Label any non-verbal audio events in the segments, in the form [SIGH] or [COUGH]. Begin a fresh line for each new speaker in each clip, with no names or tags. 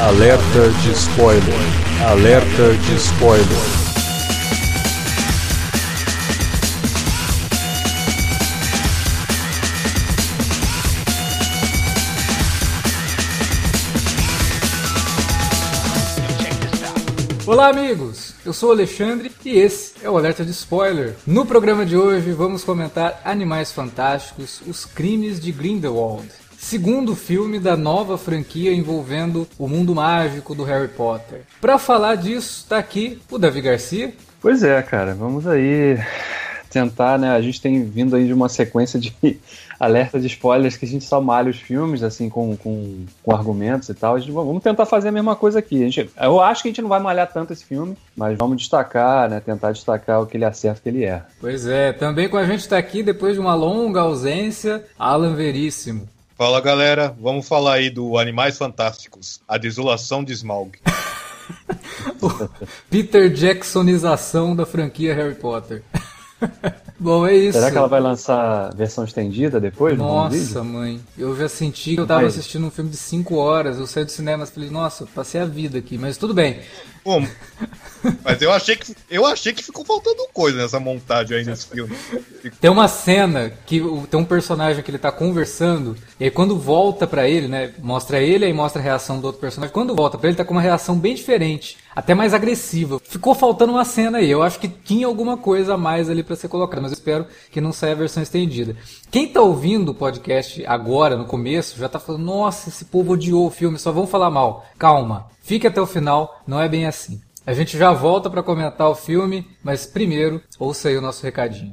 Alerta de spoiler. Alerta de spoiler.
Olá, amigos! Eu sou o Alexandre e esse é o Alerta de Spoiler. No programa de hoje vamos comentar Animais Fantásticos, os crimes de Grindelwald. Segundo filme da nova franquia envolvendo o mundo mágico do Harry Potter. Para falar disso, tá aqui o Davi Garcia.
Pois é, cara, vamos aí tentar, né? A gente tem vindo aí de uma sequência de [LAUGHS] alerta de spoilers que a gente só malha os filmes, assim, com, com, com argumentos e tal. Gente, vamos tentar fazer a mesma coisa aqui. A gente, eu acho que a gente não vai malhar tanto esse filme, mas vamos destacar, né? Tentar destacar o que ele acerta e o que ele é.
Pois é, também com a gente tá aqui, depois de uma longa ausência, Alan Veríssimo.
Fala galera, vamos falar aí do Animais Fantásticos, a desolação de Smaug. [LAUGHS]
Peter Jacksonização da franquia Harry Potter. [LAUGHS] Bom, é isso.
Será que ela vai lançar versão estendida depois?
Nossa, mãe. Eu já senti que eu tava assistindo um filme de 5 horas. Eu saí do cinema e falei, nossa, passei a vida aqui, mas tudo bem.
Bom, mas eu achei que eu achei que ficou faltando coisa nessa montagem aí nesse filme.
Tem uma cena que tem um personagem que ele tá conversando e aí quando volta para ele, né, mostra ele e mostra a reação do outro personagem. Quando volta para ele tá com uma reação bem diferente, até mais agressiva. Ficou faltando uma cena aí. Eu acho que tinha alguma coisa a mais ali para ser colocada, mas eu espero que não saia a versão estendida. Quem tá ouvindo o podcast agora no começo já tá falando: "Nossa, esse povo odiou o filme, só vão falar mal". Calma. Fique até o final, não é bem assim. A gente já volta para comentar o filme, mas primeiro, ouça aí o nosso recadinho.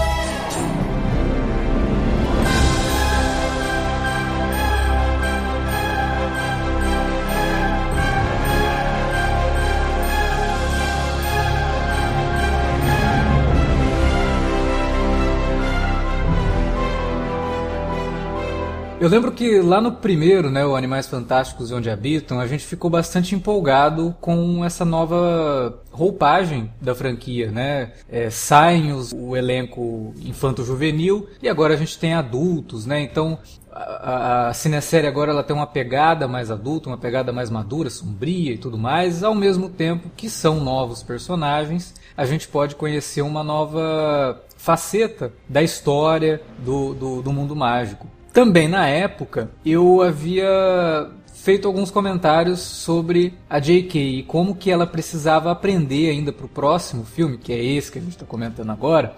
Eu lembro que lá no primeiro, né, o Animais Fantásticos e Onde Habitam, a gente ficou bastante empolgado com essa nova roupagem da franquia, né? É, saem os, o elenco infanto-juvenil e agora a gente tem adultos, né? Então a, a cinesérie agora ela tem uma pegada mais adulta, uma pegada mais madura, sombria e tudo mais, ao mesmo tempo que são novos personagens, a gente pode conhecer uma nova faceta da história do, do, do mundo mágico. Também na época eu havia feito alguns comentários sobre a J.K. e como que ela precisava aprender ainda para o próximo filme, que é esse que a gente está comentando agora,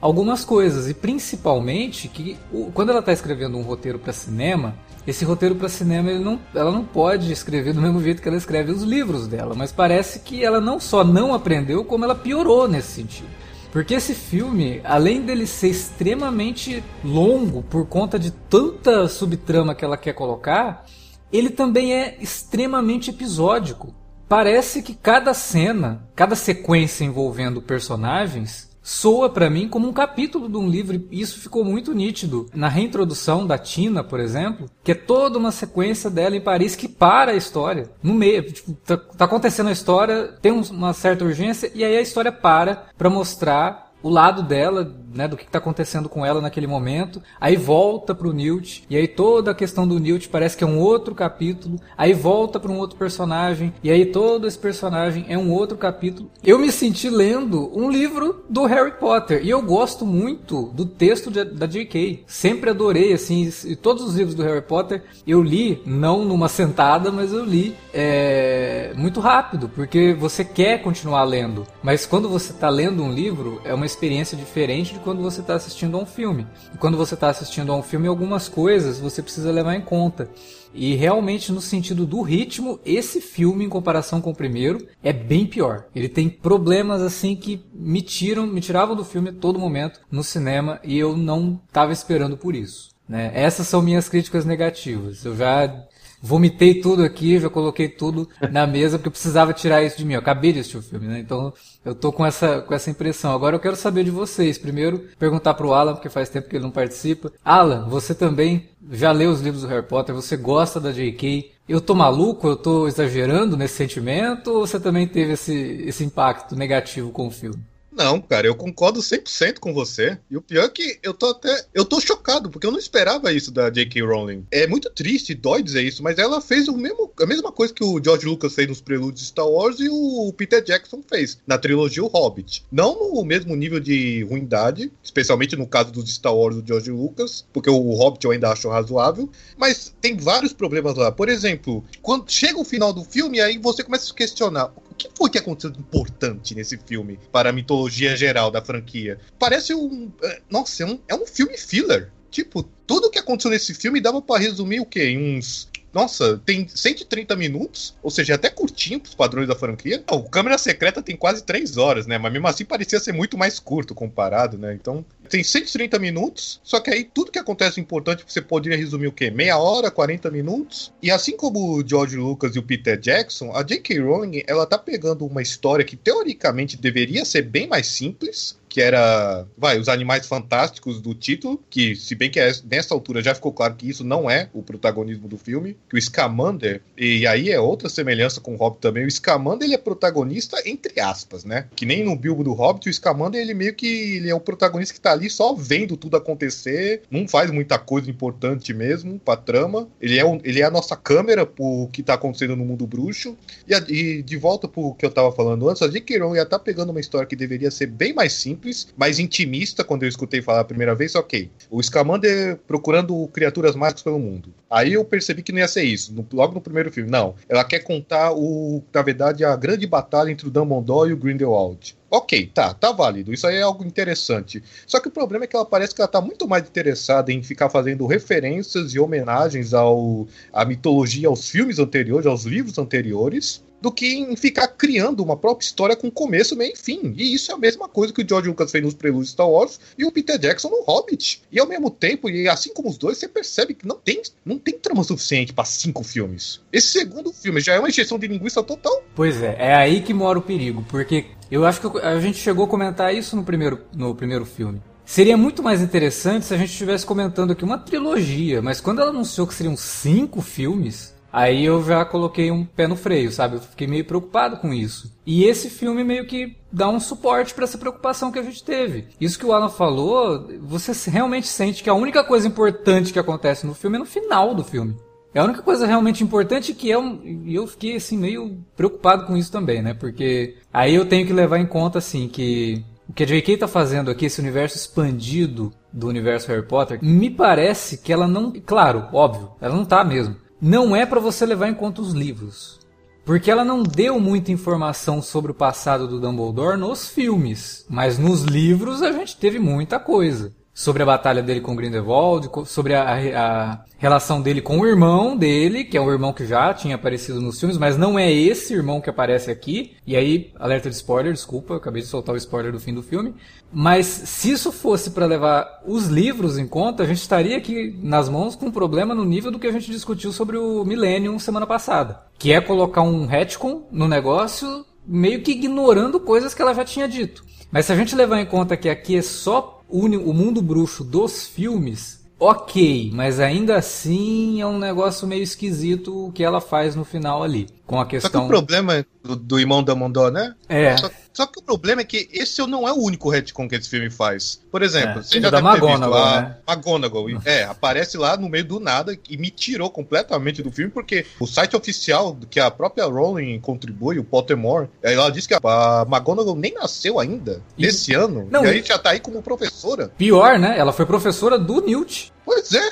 algumas coisas e principalmente que quando ela está escrevendo um roteiro para cinema, esse roteiro para cinema não, ela não pode escrever do mesmo jeito que ela escreve os livros dela, mas parece que ela não só não aprendeu, como ela piorou nesse sentido. Porque esse filme, além dele ser extremamente longo por conta de tanta subtrama que ela quer colocar, ele também é extremamente episódico. Parece que cada cena, cada sequência envolvendo personagens soa para mim como um capítulo de um livro e isso ficou muito nítido. Na reintrodução da Tina, por exemplo, que é toda uma sequência dela em Paris que para a história. No meio, tipo, tá, tá acontecendo a história, tem uma certa urgência e aí a história para para mostrar o lado dela, né, do que está acontecendo com ela naquele momento, aí volta para o Newt, e aí toda a questão do Newt parece que é um outro capítulo, aí volta para um outro personagem, e aí todo esse personagem é um outro capítulo. Eu me senti lendo um livro do Harry Potter, e eu gosto muito do texto de, da J.K. Sempre adorei, assim, todos os livros do Harry Potter eu li, não numa sentada, mas eu li é, muito rápido, porque você quer continuar lendo, mas quando você está lendo um livro, é uma experiência diferente de quando você está assistindo a um filme. E quando você está assistindo a um filme, algumas coisas você precisa levar em conta. E realmente, no sentido do ritmo, esse filme, em comparação com o primeiro, é bem pior. Ele tem problemas assim que me tiram, me tiravam do filme a todo momento no cinema e eu não estava esperando por isso. Né? Essas são minhas críticas negativas. Eu já vomitei tudo aqui, já coloquei tudo na mesa porque eu precisava tirar isso de mim. Eu acabei de assistir o filme, né? Então eu tô com essa, com essa impressão. Agora eu quero saber de vocês. Primeiro, perguntar pro Alan, porque faz tempo que ele não participa. Alan, você também já leu os livros do Harry Potter, você gosta da J.K. Eu tô maluco, eu tô exagerando nesse sentimento, ou você também teve esse, esse impacto negativo com o filme?
Não, cara, eu concordo 100% com você. E o pior é que eu tô até. Eu tô chocado, porque eu não esperava isso da J.K. Rowling. É muito triste, dói dizer isso, mas ela fez o mesmo, a mesma coisa que o George Lucas fez nos prelúdios de Star Wars e o Peter Jackson fez na trilogia O Hobbit. Não no mesmo nível de ruindade, especialmente no caso dos Star Wars do George Lucas, porque o Hobbit eu ainda acho razoável, mas tem vários problemas lá. Por exemplo, quando chega o final do filme, aí você começa a se questionar o que foi que aconteceu de importante nesse filme para a mitologia geral da franquia? Parece um. É, nossa, é um, é um filme filler. Tipo, tudo que aconteceu nesse filme dava para resumir o quê? Em uns nossa, tem 130 minutos, ou seja, é até curtinho pros padrões da franquia. O Câmera Secreta tem quase 3 horas, né? Mas mesmo assim parecia ser muito mais curto comparado, né? Então, tem 130 minutos, só que aí tudo que acontece importante você poderia resumir o quê? Meia hora, 40 minutos. E assim como o George Lucas e o Peter Jackson, a J.K. Rowling, ela tá pegando uma história que teoricamente deveria ser bem mais simples, que era, vai, os animais fantásticos do título, que se bem que é, nessa altura já ficou claro que isso não é o protagonismo do filme, que o Scamander, e aí é outra semelhança com o Hobbit também, o Scamander ele é protagonista entre aspas, né? Que nem no Bilbo do Hobbit, o Scamander ele meio que ele é o protagonista que tá ali só vendo tudo acontecer, não faz muita coisa importante mesmo pra trama, ele é, o, ele é a nossa câmera pro que tá acontecendo no mundo bruxo, e, a, e de volta pro que eu tava falando antes, a J.K. Rowling já tá pegando uma história que deveria ser bem mais simples, simples, mais intimista, quando eu escutei falar a primeira vez, ok. O Scamander procurando criaturas mágicas pelo mundo. Aí eu percebi que não ia ser isso, no, logo no primeiro filme. Não, ela quer contar, o, na verdade, a grande batalha entre o Dumbledore e o Grindelwald. Ok, tá, tá válido. Isso aí é algo interessante. Só que o problema é que ela parece que ela tá muito mais interessada em ficar fazendo referências e homenagens ao, à mitologia, aos filmes anteriores, aos livros anteriores, do que em ficar criando uma própria história com começo, meio e fim. E isso é a mesma coisa que o George Lucas fez nos prelúdios Star Wars e o Peter Jackson no Hobbit. E ao mesmo tempo, e assim como os dois, você percebe que não tem, não tem trama suficiente para cinco filmes. Esse segundo filme já é uma injeção de linguiça total.
Pois é, é aí que mora o perigo, porque eu acho que a gente chegou a comentar isso no primeiro, no primeiro filme. Seria muito mais interessante se a gente estivesse comentando aqui uma trilogia, mas quando ela anunciou que seriam cinco filmes, Aí eu já coloquei um pé no freio, sabe? Eu fiquei meio preocupado com isso. E esse filme meio que dá um suporte para essa preocupação que a gente teve. Isso que o Alan falou, você realmente sente que a única coisa importante que acontece no filme é no final do filme. É a única coisa realmente importante que é um, e eu fiquei assim meio preocupado com isso também, né? Porque aí eu tenho que levar em conta assim que o que a J.K. tá fazendo aqui, esse universo expandido do universo Harry Potter, me parece que ela não, claro, óbvio, ela não tá mesmo não é para você levar em conta os livros. Porque ela não deu muita informação sobre o passado do Dumbledore nos filmes, mas nos livros a gente teve muita coisa sobre a batalha dele com Grindelwald, sobre a, a, relação dele com o irmão dele, que é um irmão que já tinha aparecido nos filmes, mas não é esse irmão que aparece aqui. E aí, alerta de spoiler, desculpa, acabei de soltar o spoiler do fim do filme. Mas se isso fosse para levar os livros em conta, a gente estaria aqui nas mãos com um problema no nível do que a gente discutiu sobre o Millennium semana passada, que é colocar um retcon no negócio meio que ignorando coisas que ela já tinha dito. Mas se a gente levar em conta que aqui é só o mundo bruxo dos filmes, ok, mas ainda assim é um negócio meio esquisito o que ela faz no final ali. Com a questão. Só que
o problema do, do irmão da Mondor, né?
É.
Só, só, que o problema é que esse não é o único retcon que esse filme faz. Por exemplo,
é. você já da deve McGonagall, visto,
né? a McGonagall. É, aparece lá no meio do nada e me tirou completamente do filme, porque o site oficial que a própria Rowling contribui, o Pottermore, ela disse que a McGonagall nem nasceu ainda, e... esse ano, não, e aí já tá aí como professora.
Pior, né? Ela foi professora do Newt.
Pois é.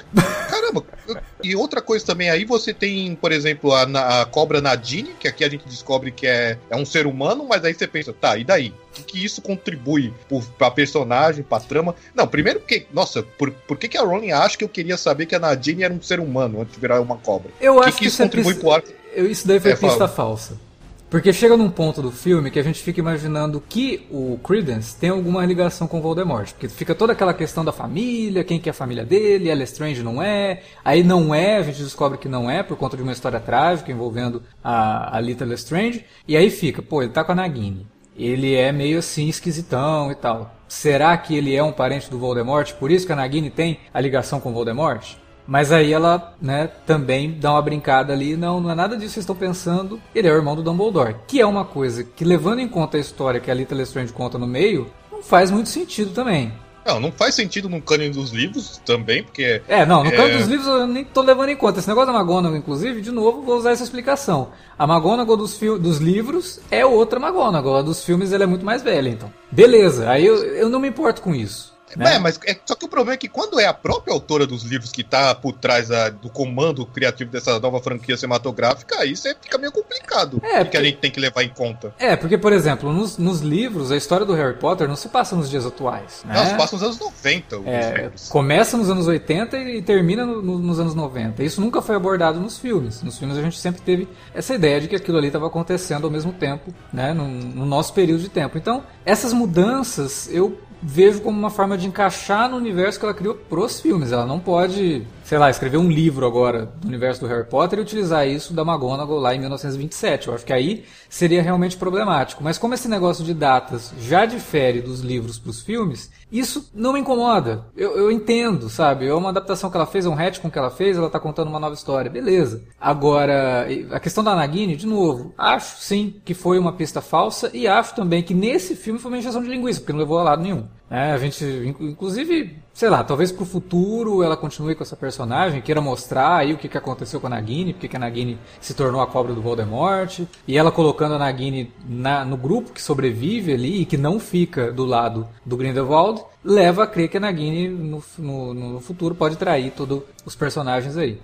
Caramba. E outra coisa também, aí você tem, por exemplo, a, a cobra Nadine, que aqui a gente descobre que é, é um ser humano, mas aí você pensa, tá, e daí? O que, isso contribui pra personagem, pra trama? Não, primeiro porque, nossa, por, por que, que a Rowling acha que eu queria saber que a Nadine era um ser humano antes de virar uma cobra?
Eu
que
acho
que,
que
isso contribui
é
pro arco?
Eu, isso daí foi
É,
pista
fala.
falsa. Porque chega num ponto do filme que a gente fica imaginando que o Credence tem alguma ligação com Voldemort. Porque fica toda aquela questão da família, quem que é a família dele, ela é Strange não é. Aí não é, a gente descobre que não é, por conta de uma história trágica envolvendo a, a Little Strange. E aí fica, pô, ele tá com a Nagini. Ele é meio assim esquisitão e tal. Será que ele é um parente do Voldemort? Por isso que a Nagini tem a ligação com Voldemort? Mas aí ela, né, também dá uma brincada ali, não, não é nada disso que vocês estão pensando, ele é o irmão do Dumbledore. Que é uma coisa que, levando em conta a história que a Little Strange conta no meio, não faz muito sentido também.
Não, não faz sentido no cânone dos livros também, porque
É, não, no
É.
canto dos livros eu nem tô levando em conta. Esse negócio da McGonagall, inclusive, de novo, vou usar essa explicação. A McGonagall dos, dos livros é outra McGonagall, a dos filmes ela é muito mais velha, então. Beleza, aí eu, eu não me importo com isso. Né?
É, mas é, só que o problema é que quando é a própria autora dos livros que tá por trás ah, do comando criativo dessa nova franquia cinematográfica, aí você fica meio complicado.
É,
o que, que a gente tem que levar em conta.
É, porque, por exemplo, nos, nos livros, a história do Harry Potter não se passa nos dias atuais. Né?
Nós passamos nos anos 90 os
É, começa nos anos 80 e termina no- no- nos anos 90. Isso nunca foi abordado nos filmes. Nos filmes a gente sempre teve essa ideia de que aquilo ali estava acontecendo ao mesmo tempo, né, no, no nosso período de tempo. Então, essas mudanças eu vejo como uma forma de encaixar no universo que ela criou pros filmes. Ela não pode, sei lá, escrever um livro agora do universo do Harry Potter e utilizar isso da McGonagall lá em 1927. Eu acho que aí seria realmente problemático. Mas como esse negócio de datas já difere dos livros pros filmes, isso não me incomoda. Eu, eu entendo, sabe? É uma adaptação que ela fez, é um retcon que ela fez, ela tá contando uma nova história. Beleza. Agora, a questão da Nagini, de novo, acho sim que foi uma pista falsa e acho também que nesse filme foi uma injeção de linguiça, porque não levou a lado nenhum. É, a gente, inc- inclusive, sei lá, talvez pro futuro ela continue com essa personagem, queira mostrar aí o que, que aconteceu com a Nagini, porque que a Nagini se tornou a cobra do Voldemort, e ela colocando a Nagini na- no grupo que sobrevive ali e que não fica do lado do Grindelwald, leva a crer que a Nagini no, no, no futuro pode trair todos os personagens aí.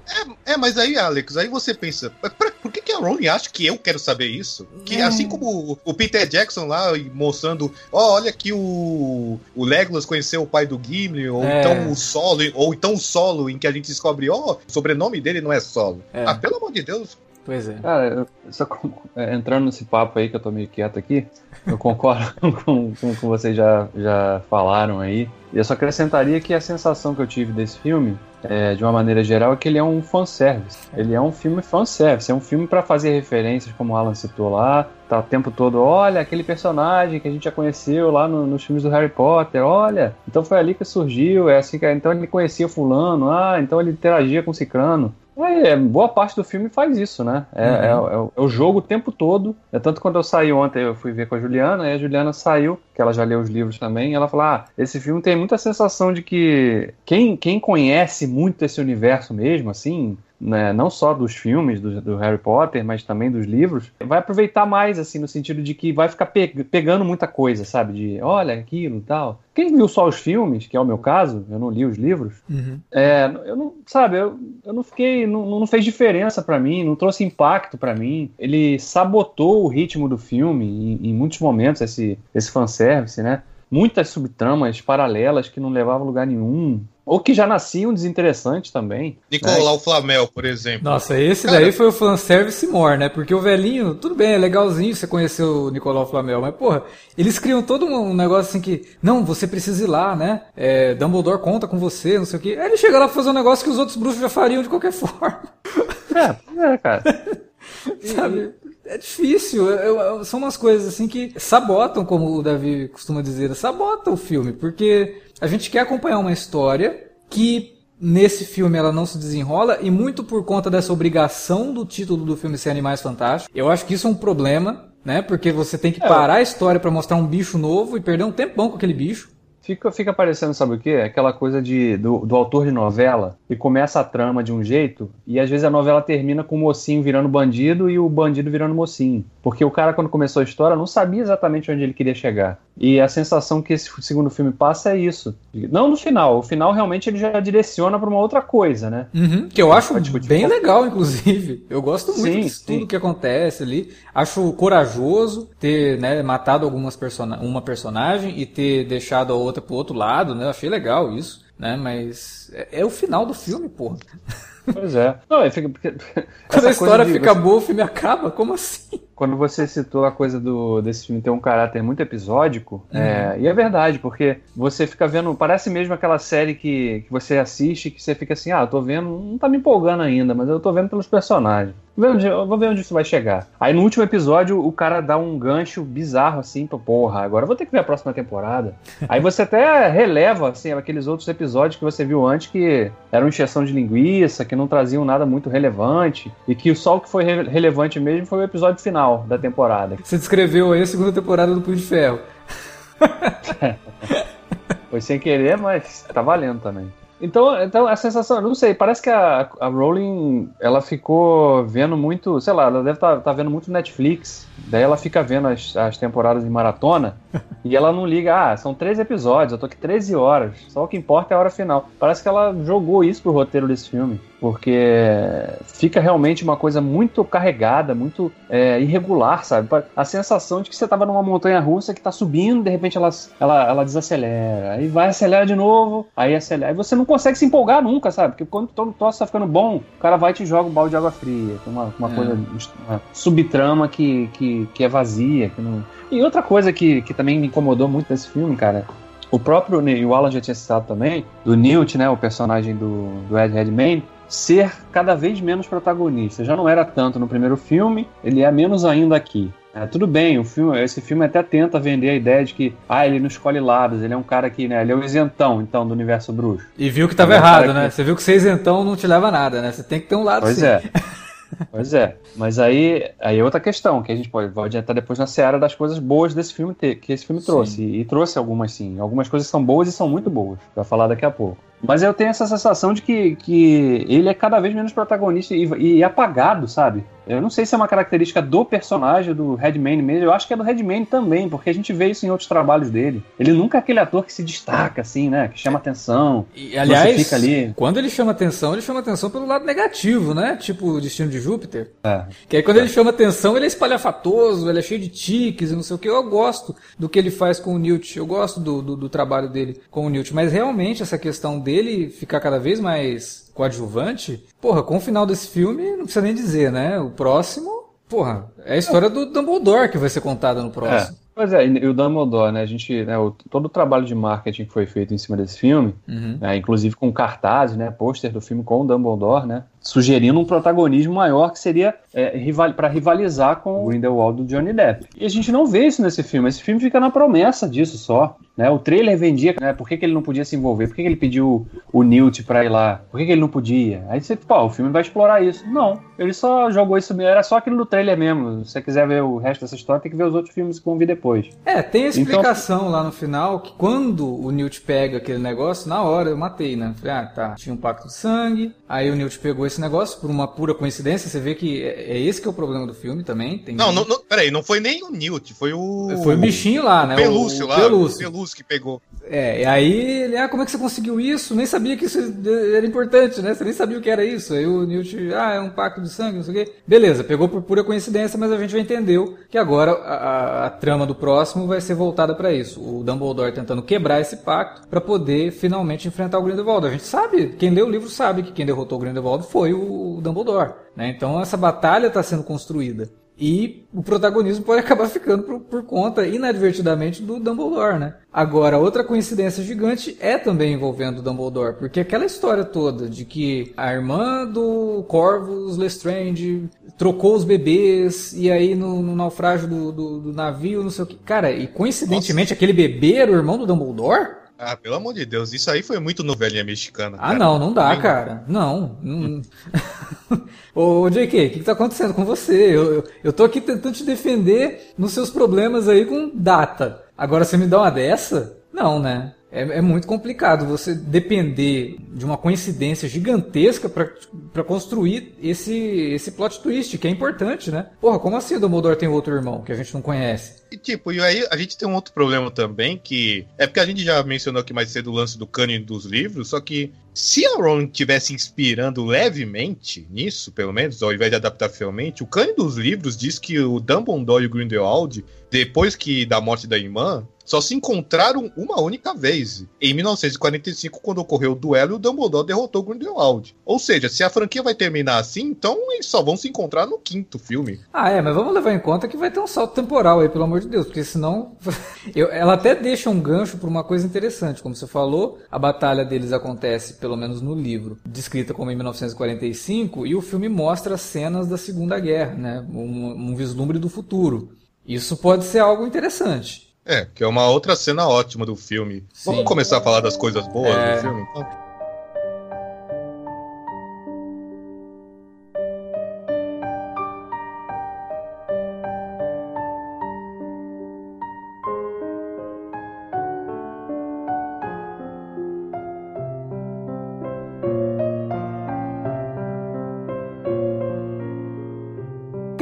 É, é, mas aí, Alex, aí você pensa, "Mas pra- por que, que a Rowling acha que eu quero saber isso? Que
É.
assim como o, Peter Jackson lá mostrando, ó, olha aqui o, o Legolas conheceu o pai do Gimli, ou
É.
então o Solo, ou então o Solo, em que a gente descobre, ó, o sobrenome dele não é Solo.
É.
Ah, pelo amor de Deus.
Pois é.
Cara, só com- é, entrando nesse papo aí que eu tô meio quieto aqui, eu concordo [LAUGHS] com, com que vocês já, já falaram aí. E eu só acrescentaria que a sensação que eu tive desse filme, é, de uma maneira geral, é que ele é um fanservice. Ele é um filme fanservice, é um filme pra fazer referências, como o Alan citou lá. Tá o tempo todo, olha, aquele personagem que a gente já conheceu lá no- nos filmes do Harry Potter, olha, então foi ali que surgiu, é assim que, então ele conhecia fulano, ah, então ele interagia com cicrano. É, boa parte do filme faz isso, né? É, é- é o- é o jogo o tempo todo. É tanto quando eu saí ontem, eu fui ver com a Juliana, e a Juliana saiu, que ela já leu os livros também, e ela falou: Ah, esse filme tem muita sensação de que quem, quem conhece muito esse universo mesmo, assim, né, não só dos filmes do, do Harry Potter, mas também dos livros, vai aproveitar mais, assim, no sentido de que vai ficar pe- pegando muita coisa, sabe? De olha aquilo e tal. Quem viu só os filmes, que é o meu caso, eu não li os livros, é, eu não, sabe, eu, eu não fiquei, não, não fez diferença pra mim, não trouxe impacto pra mim. Ele sabotou o ritmo do filme em, em muitos momentos, esse, esse fanservice, né? Muitas subtramas paralelas que não levavam a lugar nenhum, ou que já nasciam desinteressantes também.
Nicolau Flamel, por exemplo.
Nossa, esse
Cara-
daí foi o fanservice more, né? Porque o velhinho, tudo bem, é legalzinho você conhecer o Nicolau Flamel, mas porra, eles criam todo um negócio assim que, não, você precisa ir lá, né? É, Dumbledore conta com você, não sei o quê. Aí ele chega lá pra fazer um negócio que os outros bruxos já fariam de qualquer [LAUGHS] forma,
É, é, cara. [LAUGHS]
sabe? É difícil, eu- eu- são umas coisas assim que sabotam, como o Davi costuma dizer, sabotam o filme, porque a gente quer acompanhar uma história que nesse filme ela não se desenrola e muito por conta dessa obrigação do título do filme ser Animais Fantásticos. Eu acho que isso é um problema, né? Porque você tem que parar a história pra mostrar um bicho novo e perder um tempão com aquele bicho.
Fica, fica parecendo, sabe o quê? Aquela coisa de, do, do autor de novela que começa a trama de um jeito e às vezes a novela termina com o mocinho virando bandido e o bandido virando mocinho. Porque o cara, quando começou a história, não sabia exatamente onde ele queria chegar. E a sensação que esse segundo filme passa é isso. Não no final. O final realmente ele já direciona para uma outra coisa, né?
Uhum, que eu acho bem legal, inclusive. Eu gosto muito de tudo que acontece ali. Acho corajoso ter né, matado algumas persona uma personagem e ter deixado a outra pro outro lado, né? Eu achei legal isso, né? Mas é, é o final do filme, porra.
Pois é. Não, é fica, [LAUGHS]
Quando a história de, fica boa, o filme acaba? Como assim?
Quando você citou a coisa do, desse filme ter um caráter muito episódico, uhum. é, e é verdade, porque você fica vendo, parece mesmo aquela série que, que você assiste que você fica assim, ah, eu tô vendo, não tá me empolgando ainda, mas eu tô vendo pelos personagens. Vou ver onde, vou ver onde isso vai chegar. Aí no último episódio o cara dá um gancho bizarro assim, pra, porra, agora eu vou ter que ver a próxima temporada. [LAUGHS] Aí você até releva, assim, aqueles outros episódios que você viu antes que eram encheção de linguiça, que não traziam nada muito relevante, e que só o que foi re relevante mesmo foi o episódio final da temporada.
Você descreveu aí a segunda temporada do Punho de Ferro. [LAUGHS]
foi sem querer, mas tá valendo também. Então, então a sensação, não sei, parece que a, a Rowling ela ficou vendo muito, sei lá, ela deve estar tá, tá vendo muito Netflix, daí ela fica vendo as, as temporadas de maratona e ela não liga, ah, são três episódios, eu tô aqui 13 horas, só o que importa é a hora final. Parece que ela jogou isso pro roteiro desse filme porque fica realmente uma coisa muito carregada, muito é, irregular, sabe? A sensação de que você estava numa montanha russa que está subindo, de repente ela, ela, ela desacelera, aí vai acelerar de novo, aí acelera, aí você não consegue se empolgar nunca, sabe? Porque quando todo troço tá ficando bom, o cara vai e te joga um balde de água fria, tem uma, uma é. coisa, uma subtrama que, que, que é vazia, que não... E outra coisa que, que também me incomodou muito nesse filme, cara, o próprio, e o Alan já tinha citado também, do Newt, né, o personagem do, do Ed Redmayne, ser cada vez menos protagonista. Já não era tanto no primeiro filme, ele é menos ainda aqui. É, tudo bem, o filme, esse filme até tenta vender a ideia de que ah, ele não escolhe lados, ele é um cara que, né, ele é o isentão, então, do universo bruxo.
E viu que estava é errado, né? Que... Você viu que ser isentão não te leva a nada, né? Você tem que ter um lado
pois
sim.
é. [LAUGHS] Pois é, mas aí, aí é outra questão, que a gente pode, pode adiantar depois na seara das coisas boas desse filme ter, que esse filme trouxe. E, e, trouxe algumas sim. Algumas coisas são boas e são muito boas. Pra falar daqui a pouco. Mas eu tenho essa sensação de que, que ele é cada vez menos protagonista e, e apagado, sabe? Eu não sei se é uma característica do personagem, do Redman mesmo. Eu acho que é do Redman também, porque a gente vê isso em outros trabalhos dele. Ele nunca é aquele ator que se destaca, assim, né? Que chama atenção.
E, aliás, fica ali. quando ele chama atenção, ele chama atenção pelo lado negativo, né? Tipo o Destino de Júpiter. É. Que aí quando é. ele chama atenção, ele é espalhafatoso, ele é cheio de tiques e não sei o que. Eu gosto do que ele faz com o Newt. Eu gosto do, do, do trabalho dele com o Newt. Mas realmente essa questão dele ficar cada vez mais coadjuvante, porra, com o final desse filme, não precisa nem dizer, né? O próximo, porra, é a história do Dumbledore que vai ser contada no próximo.
É. Pois é, e o Dumbledore, né? A gente, né, o, todo o trabalho de marketing que foi feito em cima desse filme, uhum. né, inclusive com cartazes, né, pôster do filme com o Dumbledore, né, sugerindo um protagonismo maior que seria é, rival, para rivalizar com o Grindelwald do Johnny Depp. E a gente não vê isso nesse filme. Esse filme fica na promessa disso só. Né? O trailer vendia, né? Por que, que ele não podia se envolver? Por que, que ele pediu o Newt pra ir lá? Por que, que ele não podia? Aí você, pô, o filme vai explorar isso. Não, ele só jogou isso, era só aquilo do trailer mesmo. Se você quiser ver o resto dessa história, tem que ver os outros filmes que vão vir depois.
É, tem a então, explicação então... lá no final que quando o Newt pega aquele negócio, na hora eu matei, né? Falei, ah, tá, tinha um pacto de sangue, aí o Newt pegou esse negócio por uma pura coincidência, você vê que é, é esse que é o problema do filme também. Tem
não, não, não, peraí, não foi nem o Newt, foi o...
Foi o bichinho lá, o né?
Pelúcio o, lá, Pelúcio. o Pelúcio que pegou.
É, e aí ele, ah, como é que você conseguiu isso? Nem sabia que isso era importante, né? Você nem sabia o que era isso. Aí o Newt, ah, é um pacto de sangue, não sei o quê. Beleza, pegou por pura coincidência, mas a gente já entendeu que agora a, a, a trama do próximo vai ser voltada para isso. O Dumbledore tentando quebrar esse pacto para poder finalmente enfrentar o Grindelwald. A gente sabe, quem lê o livro sabe que quem derrotou o Grindelwald foi o Dumbledore. Né? Então essa batalha está sendo construída. E o protagonismo pode [LAUGHS] acabar ficando por, por, conta, inadvertidamente, do Dumbledore, né? Agora, outra coincidência gigante é também envolvendo o Dumbledore, porque aquela história toda de que a irmã do Corvus Lestrange trocou os bebês, e aí no, no naufrágio do, do, do, navio, não sei o que. Cara, e coincidentemente Nossa. aquele bebê era o irmão do Dumbledore?
Ah, pelo amor de Deus, isso aí foi muito novelinha mexicana.
Ah, cara. não, não dá, cara. Não. não... [LAUGHS] Ô, JK, o que, que tá acontecendo com você? Eu, eu, eu tô aqui tentando te defender nos seus problemas aí com data. Agora você me dá uma dessa? Não, né? É, é muito complicado você depender de uma coincidência gigantesca para construir esse, esse plot twist, que é importante, né? Porra, como assim o Dumbledore tem outro irmão que a gente não conhece?
E tipo, e aí a gente tem um outro problema também, que é porque a gente já mencionou aqui mais cedo o lance do cânone dos livros, só que se a Rowling tivesse inspirando levemente nisso, pelo menos, ao invés de adaptar fielmente, o cânone dos livros diz que o Dumbledore e o Grindelwald, depois que da morte da irmã, só se encontraram uma única vez, em 1945, quando ocorreu o duelo e o Dumbledore derrotou Grindelwald. Ou seja, se a franquia vai terminar assim, então eles só vão se encontrar no quinto filme.
Ah, é, mas vamos levar em conta que vai ter um salto temporal aí, pelo amor de Deus, porque senão. [LAUGHS] Eu, ela até deixa um gancho para uma coisa interessante. Como você falou, a batalha deles acontece, pelo menos no livro, descrita como em 1945, e o filme mostra cenas da Segunda Guerra, né? Um, um vislumbre do futuro. Isso pode ser algo interessante.
É, que é uma outra cena ótima do filme. Sim. Vamos começar a falar das coisas boas é... do filme, então?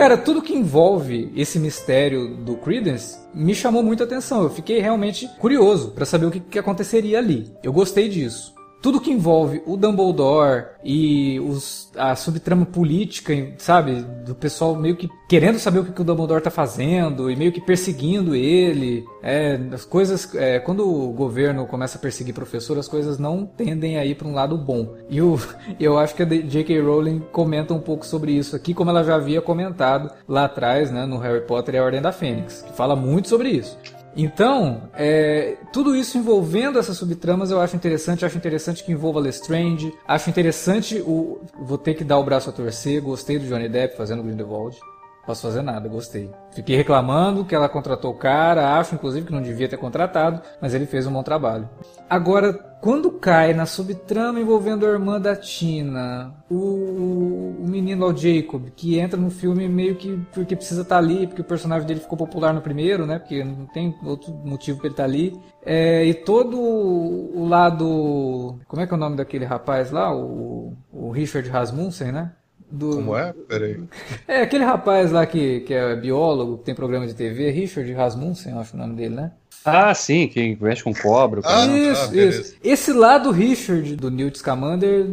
Cara, tudo que envolve esse mistério do Credence me chamou muita atenção. Eu fiquei realmente curioso para saber o que, que aconteceria ali. Eu gostei disso tudo que envolve o Dumbledore e os, a subtrama política, sabe? Do pessoal meio que querendo saber o que, que o Dumbledore tá fazendo e meio que perseguindo ele. É, as coisas. É, quando o governo começa a perseguir professor, as coisas não tendem a ir para um lado bom. E o, [LAUGHS] eu acho que a J.K. Rowling comenta um pouco sobre isso aqui, como ela já havia comentado lá atrás, né, no Harry Potter e a Ordem da Fênix, que fala muito sobre isso. Então, é, tudo isso envolvendo essas subtramas eu acho interessante. Acho interessante que envolva Lestrange. Acho interessante o. Vou ter que dar o braço a torcer. Gostei do Johnny Depp fazendo Grindelwald. Posso fazer nada, gostei. Fiquei reclamando que ela contratou o cara, acho inclusive que não devia ter contratado, mas ele fez um bom trabalho. Agora, quando cai na subtrama envolvendo a irmã da Tina, o, o menino ao Jacob, que entra no filme meio que porque precisa estar tá ali, porque o personagem dele ficou popular no primeiro, né? Porque não tem outro motivo para ele estar tá ali. É, e todo o lado. Como é que é o nome daquele rapaz lá? O, o Richard Rasmussen, né?
Do... Como é? Peraí.
É, aquele rapaz lá que, que é biólogo, que tem programa de TV, Richard Rasmussen, eu acho o nome dele, né?
Ah, sim, que mexe com cobra.
Ah, isso, ah, isso. Esse lado Richard do Newt Scamander,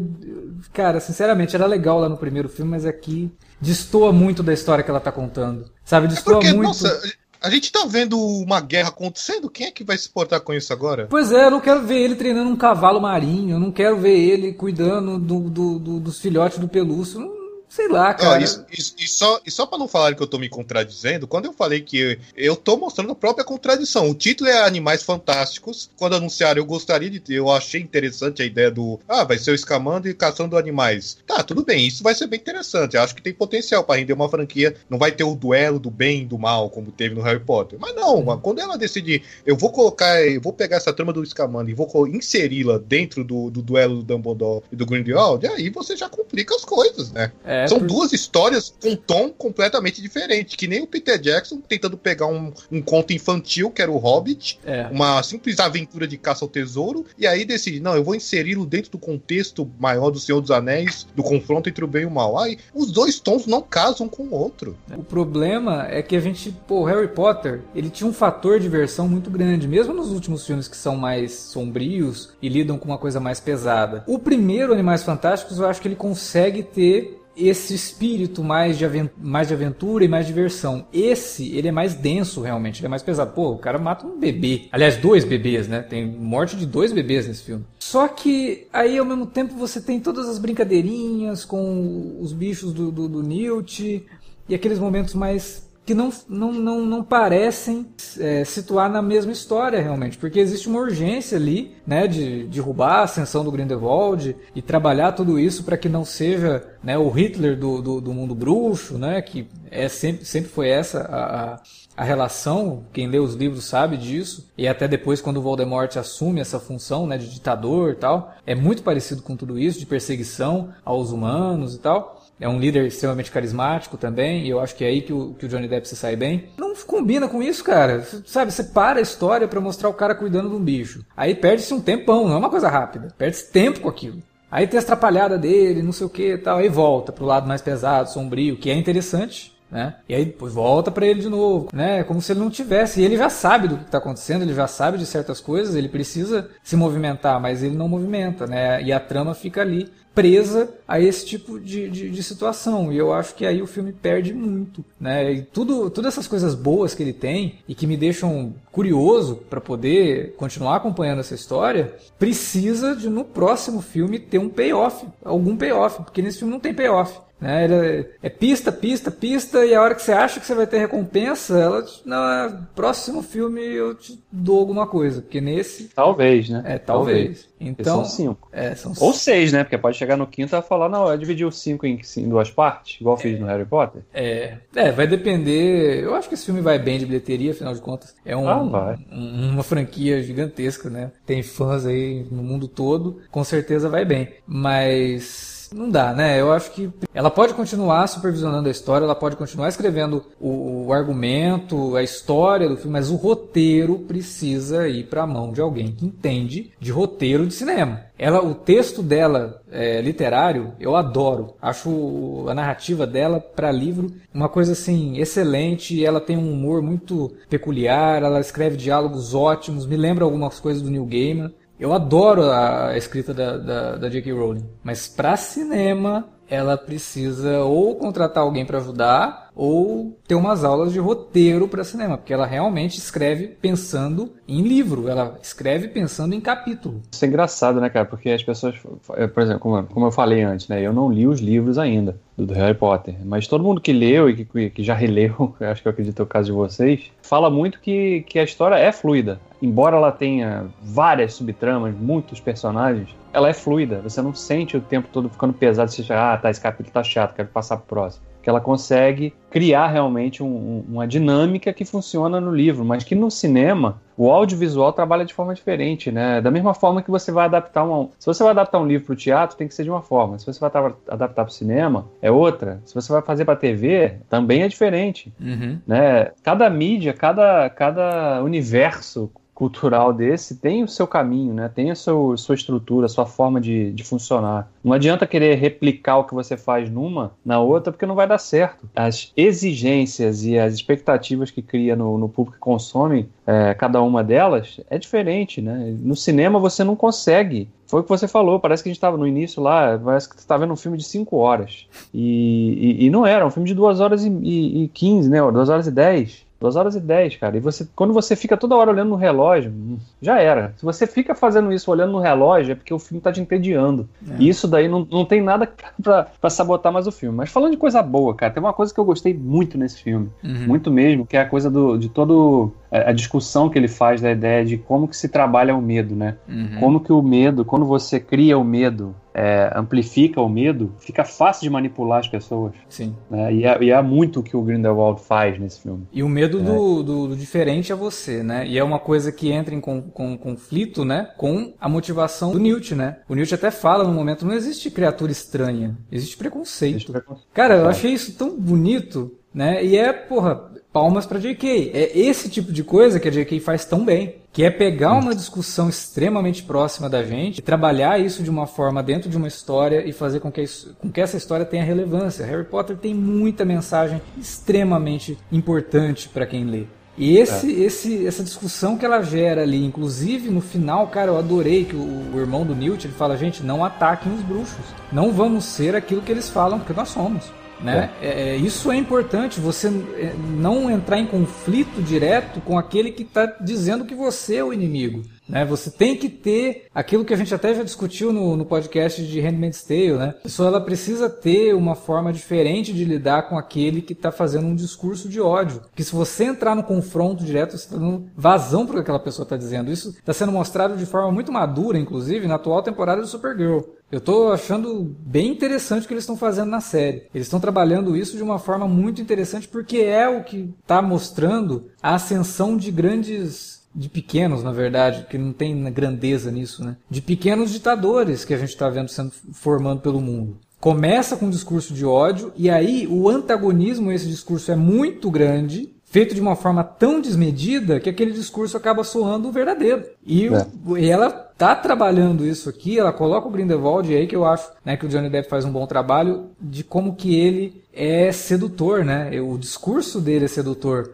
cara, sinceramente, era legal lá no primeiro filme, mas aqui destoa muito da história que ela tá contando. Sabe, destoa é porque, muito. Nossa,
a gente tá vendo uma guerra acontecendo, quem é que vai se portar com isso agora?
Pois é, eu não quero ver ele treinando um cavalo marinho, eu não quero ver ele cuidando do, do, do, dos filhotes do pelúcio. Sei lá, cara.
isso, isso, e só, e só para não falar que eu tô me contradizendo, quando eu falei que eu, eu tô mostrando a própria contradição. O título é Animais Fantásticos. Quando anunciaram, eu gostaria de ter. Eu achei interessante a ideia do. Ah, vai ser o escamando e caçando animais. Tá, tudo bem, isso vai ser bem interessante. Eu acho que tem potencial para render uma franquia. Não vai ter o duelo do bem e do mal, como teve no Harry Potter. Mas não, hum. quando ela decidir, eu vou colocar, eu vou pegar essa trama do escamando e vou inseri-la dentro do, do duelo do Dumbledore e do Grindelwald, aí você já complica as coisas, né? É. É, São por... duas histórias com tom completamente diferente, que nem o Peter Jackson tentando pegar um, um conto infantil, que era o Hobbit, é. uma simples aventura de caça ao tesouro, e aí decide, não, eu vou inseri-lo dentro do contexto maior do Senhor dos Anéis, do confronto entre o bem e o mal. Aí os dois tons não casam com o outro.
O problema é que a gente, pô, Harry Potter, ele tinha um fator de diversão muito grande, mesmo nos últimos filmes que são mais sombrios e lidam com uma coisa mais pesada. O primeiro Animais Fantásticos, eu acho que ele consegue ter esse espírito mais de, mais de aventura e mais diversão. Esse, ele é mais denso realmente, ele é mais pesado. Pô, o cara mata um bebê. Aliás, dois bebês, né? Tem morte de dois bebês nesse filme. Só que aí ao mesmo tempo você tem todas as brincadeirinhas com os bichos do, do, do Newt e aqueles momentos mais que não, não, não, não parecem é, situar na mesma história realmente, porque existe uma urgência ali, né, de derrubar a ascensão do Grindelwald e trabalhar tudo isso para que não seja né, o Hitler do, do, do, mundo bruxo, né, que é sempre, sempre foi essa a, a, a relação, quem lê os livros sabe disso, e até depois quando o Voldemort assume essa função né, de ditador e tal, é muito parecido com tudo isso, de perseguição aos humanos e tal. É um líder extremamente carismático também, e eu acho que é aí que o, que o Johnny Depp se sai bem. Não combina com isso, cara. Sabe, você para a história para mostrar o cara cuidando de um bicho. Aí perde-se um tempão, não é uma coisa rápida. Perde-se tempo com aquilo. Aí tem as atrapalhadas dele, não sei o que e tal, aí volta pro lado mais pesado, sombrio, que é interessante, né? E aí volta para ele de novo, né? Como se ele não tivesse. E ele já sabe do que está acontecendo, ele já sabe de certas coisas, ele precisa se movimentar, mas ele não movimenta, né? E a trama fica ali presa a esse tipo de, de, de, situação. E eu acho que aí o filme perde muito. Né? E tudo, todas essas coisas boas que ele tem e que me deixam curioso para poder continuar acompanhando essa história, precisa de no próximo filme ter um payoff, algum payoff, porque nesse filme não tem payoff. Né? É, é, pista, pista, pista, e a hora que você acha que você vai ter recompensa, ela não, é, próximo filme eu te dou alguma coisa, porque nesse.
Talvez, né?
É, talvez. talvez. Então,
são cinco.
É, são
Ou seis, né? Porque pode chegar no quinto e falar, não, eu dividi os cinco em, em duas partes, igual é, fiz no Harry Potter.
É, é, vai depender. Eu acho que esse filme vai bem de bilheteria, afinal de contas. É um,
ah,
um, uma franquia gigantesca, né? Tem fãs aí no mundo todo, com certeza vai bem. Mas não dá, né? Eu acho que ela pode continuar supervisionando a história, ela pode continuar escrevendo o, o argumento, a história do filme, mas o roteiro precisa ir para a mão de alguém que entende de roteiro de cinema. Ela, o texto dela é, literário, eu adoro. Acho a narrativa dela para livro uma coisa assim excelente. Ela tem um humor muito peculiar. Ela escreve diálogos ótimos. Me lembra algumas coisas do Neil Gaiman. Eu adoro a escrita da, da, da J.K. Rowling, mas para cinema ela precisa ou contratar alguém para ajudar ou ter umas aulas de roteiro para cinema, porque ela realmente escreve pensando em livro, ela escreve pensando em capítulo.
Isso é engraçado, né, cara? Porque as pessoas, por exemplo, como, como eu falei antes, né, eu não li os livros ainda do Harry Potter, mas todo mundo que leu e que, que já [LAUGHS] releu, acho que eu acredito é o caso de vocês, fala muito que, que a história é fluida. Embora ela tenha várias subtramas, muitos personagens, ela é fluida. Você não sente o tempo todo ficando pesado. Você já, ah, tá, esse capítulo tá chato, quero passar pro próximo que ela consegue criar realmente um, uma dinâmica que funciona no livro, mas que no cinema o audiovisual trabalha de forma diferente, né? Da mesma forma que você vai adaptar um, se você vai adaptar um livro para o teatro, tem que ser de uma forma. Se você vai adaptar para o cinema, é outra. Se você vai fazer para TV, também é diferente,
uhum.
né? Cada mídia, cada cada universo cultural desse tem o seu caminho, né? Tem a sua, sua estrutura, a sua forma de, de funcionar. Não adianta querer replicar o que você faz numa na outra, porque não vai dar certo. As exigências e as expectativas que cria no, no público que consome é, cada uma delas é diferente, né? No cinema você não consegue foi o que você falou, parece que a gente estava no início lá, parece que você está vendo um filme de 5 horas. E, e, e, não era, um filme de 2 horas e 15, né? 2 horas e 10. 2 horas e 10, cara. E você, quando você fica toda hora olhando no relógio, já era. Se você fica fazendo isso olhando no relógio, é porque o filme tá te entediando. É. E isso daí não, não tem nada [LAUGHS] pra, pra sabotar mais o filme. Mas falando de coisa boa, cara, tem uma coisa que eu gostei muito nesse filme. Uhum. Muito mesmo, que é a coisa do, de todo a discussão que ele faz da ideia de como que se trabalha o medo, né? Uhum. Como que o medo, quando você cria o medo, é, amplifica o medo, fica fácil de manipular as pessoas.
Sim.
Né? E, é, e é muito o que o Grindelwald faz nesse filme.
E o medo é. do, do, do, diferente é você, né? E é uma coisa que entra em com, com, conflito, né? Com a motivação do Newt, né? O Newt até fala no momento, não existe criatura estranha, existe preconceito. Existe preconceito. Cara, eu achei isso tão bonito, né? E é, porra, palmas para JK. É esse tipo de coisa que a JK faz tão bem, que é pegar uma discussão extremamente próxima da gente trabalhar isso de uma forma dentro de uma história e fazer com que, isso, com que essa história tenha relevância. Harry Potter tem muita mensagem extremamente importante para quem lê. E esse, é. esse, essa discussão que ela gera ali, inclusive no final, cara, eu adorei que o, o, irmão do Newt ele fala, gente, não ataquem os bruxos. Não vamos ser aquilo que eles falam, porque nós somos. Né? É. É, é, isso é importante, você é, não entrar em conflito direto com aquele que está dizendo que você é o inimigo. Né? Você tem que ter aquilo que a gente até já discutiu no, no podcast de Handmaid's Tale. Né? A pessoa ela precisa ter uma forma diferente de lidar com aquele que está fazendo um discurso de ódio. Que se você entrar no confronto direto, você está dando vazão para o que aquela pessoa está dizendo. Isso está sendo mostrado de forma muito madura, inclusive, na atual temporada do Supergirl. Eu estou achando bem interessante o que eles estão fazendo na série. Eles estão trabalhando isso de uma forma muito interessante porque é o que está mostrando a ascensão de grandes de pequenos, na verdade, que não tem grandeza nisso, né? De pequenos ditadores que a gente está vendo sendo formando pelo mundo. começa com um discurso de ódio e aí o antagonismo a esse discurso é muito grande feito de uma forma tão desmedida que aquele discurso acaba soando verdadeiro. E, é. e ela tá trabalhando isso aqui, ela coloca o Grindelwald aí que eu acho né, que o Johnny Depp faz um bom trabalho de como que ele é sedutor, né? O discurso dele é sedutor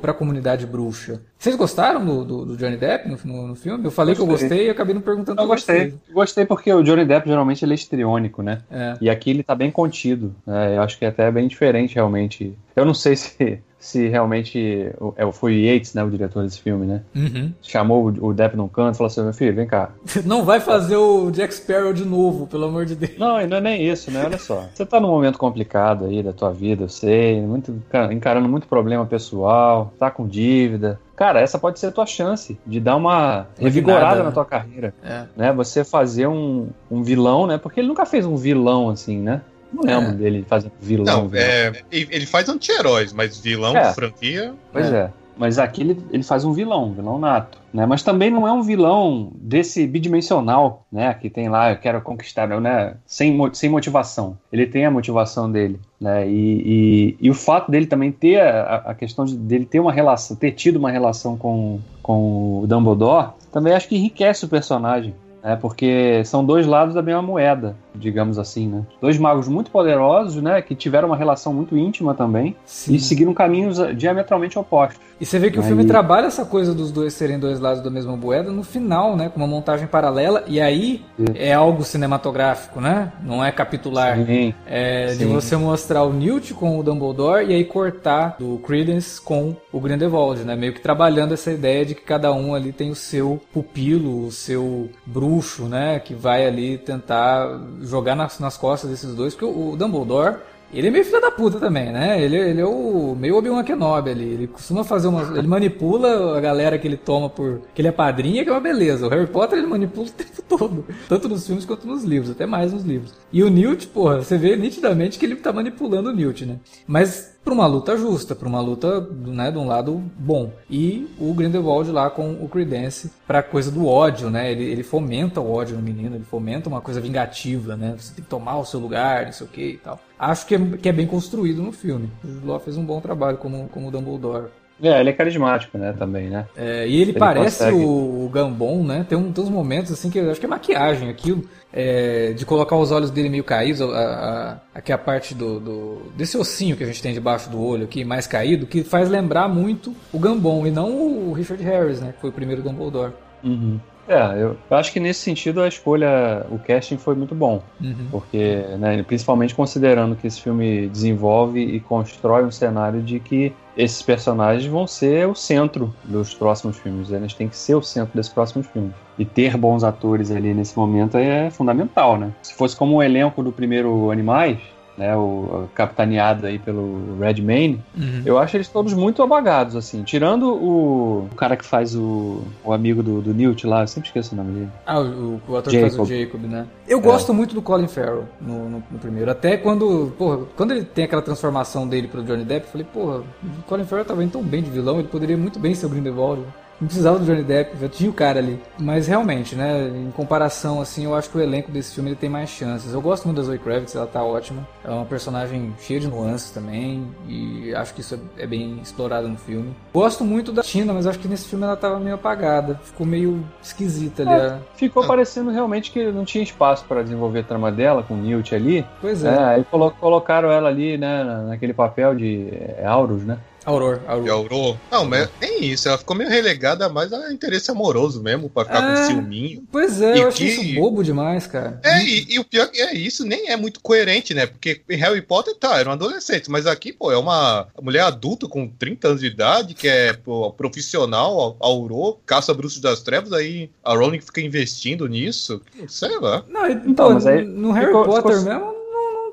para a comunidade bruxa. Vocês gostaram do, do, do Johnny Depp no, no, no, filme? Eu falei gostei. que eu gostei e acabei não perguntando
Eu gostei. Vocês. Gostei porque o Johnny Depp geralmente ele é histriônico, né? É. E aqui ele tá bem contido. Né? Eu acho que é até bem diferente realmente. Eu não sei se se realmente é, foi o Yates, né, o diretor desse filme, né? Uhum. Chamou o Depp num canto e falou assim: meu filho, vem cá. [LAUGHS]
Não vai fazer o Jack Sparrow de novo, pelo amor de Deus.
Não, não é nem isso, né? Olha só. [LAUGHS] Você tá num momento complicado aí da tua vida, eu sei, muito, encarando muito problema pessoal, tá com dívida. Cara, essa pode ser a tua chance de dar uma revigorada na tua carreira. É. Né? Você fazer um, um vilão, né? Porque ele nunca fez um vilão assim, né? Não lembro é. dele fazendo vilão. Não, vilão.
É, ele faz anti-heróis, mas vilão é. franquia.
Pois é. é. Mas aqui ele, ele faz um vilão, um vilão nato. Né? Mas também não é um vilão desse bidimensional, né? Que tem lá, eu quero conquistar, né? Sem, sem motivação. Ele tem a motivação dele. Né? E, e, e o fato dele também ter a, a, questão de dele ter uma relação, ter tido uma relação com, com o Dumbledore, também acho que enriquece o personagem. É porque são dois lados da mesma moeda, digamos assim, né? Dois magos muito poderosos, né? Que tiveram uma relação muito íntima também Sim. e seguiram caminhos diametralmente opostos.
E você vê que o filme trabalha essa coisa dos dois serem dois lados da mesma moeda no final, né? Com uma montagem paralela e aí Sim. é algo cinematográfico, né? Não é capitular. Sim. É Sim. de você mostrar o Newt com o Dumbledore e aí cortar do Credence com o Grindelwald, né? Meio que trabalhando essa ideia de que cada um ali tem o seu pupilo, o seu bruxo bruxo, né? Que vai ali tentar jogar nas, nas costas desses dois, porque o, o Dumbledore ele é meio filho da puta também, né? Ele, ele é o meio Obi-Wan Kenobi ali. Ele costuma fazer uma. Ele manipula a galera que ele toma por. que ele é padrinho, que é uma beleza. O Harry Potter ele manipula o tempo todo. Tanto nos filmes quanto nos livros, até mais nos livros. E o Newt, porra, você vê nitidamente que ele tá manipulando o Newt, né? Mas para uma luta justa, para uma luta né, de um lado bom. E o Grindelwald lá com o Credence para coisa do ódio, né? Ele, ele fomenta o ódio no menino, ele fomenta uma coisa vingativa, né? Você tem que tomar o seu lugar, não sei o que e tal. Acho que é, que é bem construído no filme. O Law fez um bom trabalho como, como Dumbledore.
É, ele é carismático, né, também, né?
É, e ele, ele parece o, o, Gambon, né? Tem, um, tem uns momentos assim que eu acho que é maquiagem aquilo, é, de colocar os olhos dele meio caídos, a, a, aqui a parte do, do, desse ossinho que a gente tem debaixo do olho aqui, mais caído, que faz lembrar muito o Gambon e não o Richard Harris, né? Que foi o primeiro Dumbledore.
Uhum. É, eu, eu, acho que nesse sentido a escolha, o casting foi muito bom. Uhum. Porque, né, principalmente considerando que esse filme desenvolve e constrói um cenário de que esses personagens vão ser o centro dos próximos filmes. Eles têm que ser o centro desses próximos filmes. E ter bons atores ali nesse momento é fundamental, né? Se fosse como o elenco do primeiro Animais, né, o capitaneado aí pelo Redmayne, uhum. eu acho eles todos muito abagados, assim. Tirando o, o cara que faz o, o amigo do, do Newt lá, eu sempre esqueço o nome dele.
Ah, o, o ator Jacob. que faz o Jacob, né? Eu é. gosto muito do Colin Farrell no, no, no, primeiro. Até quando, porra, quando ele tem aquela transformação dele pro Johnny Depp, eu falei, porra, o Colin Farrell tava indo tão bem de vilão, ele poderia muito bem ser o Grindelwald. Não precisava do Johnny Depp, já tinha o cara ali. Mas realmente, né, em comparação, assim, eu acho que o elenco desse filme tem mais chances. Eu gosto muito da Zoe Kravitz, ela tá ótima. É uma personagem cheia de nuances também, e acho que isso é, é bem explorado no filme. Gosto muito da Tina, mas acho que nesse filme ela tava meio apagada. Ficou meio esquisita ali. É,
ficou parecendo realmente que não tinha espaço para desenvolver a trama dela com o Newt ali.
Pois é.
é aí colocaram ela ali, né, naquele papel de é, Aurus, né?
Auror,
Auror. Auror. Não, mas nem isso. Ela ficou meio relegada mais a interesse amoroso mesmo, pra ficar é, com ciúminho.
Pois é, e eu que... acho isso bobo demais, cara.
É, e, e, o pior é isso, nem é muito coerente, né? Porque em Harry Potter, tá, eram adolescentes, mas aqui, pô, é uma mulher adulta com 30 anos de idade, que é pô, profissional, Auror, caça bruxos das trevas, aí a Rowling fica investindo nisso. Sei lá.
Não, então, mas aí, no Harry ficou, Potter ficou... mesmo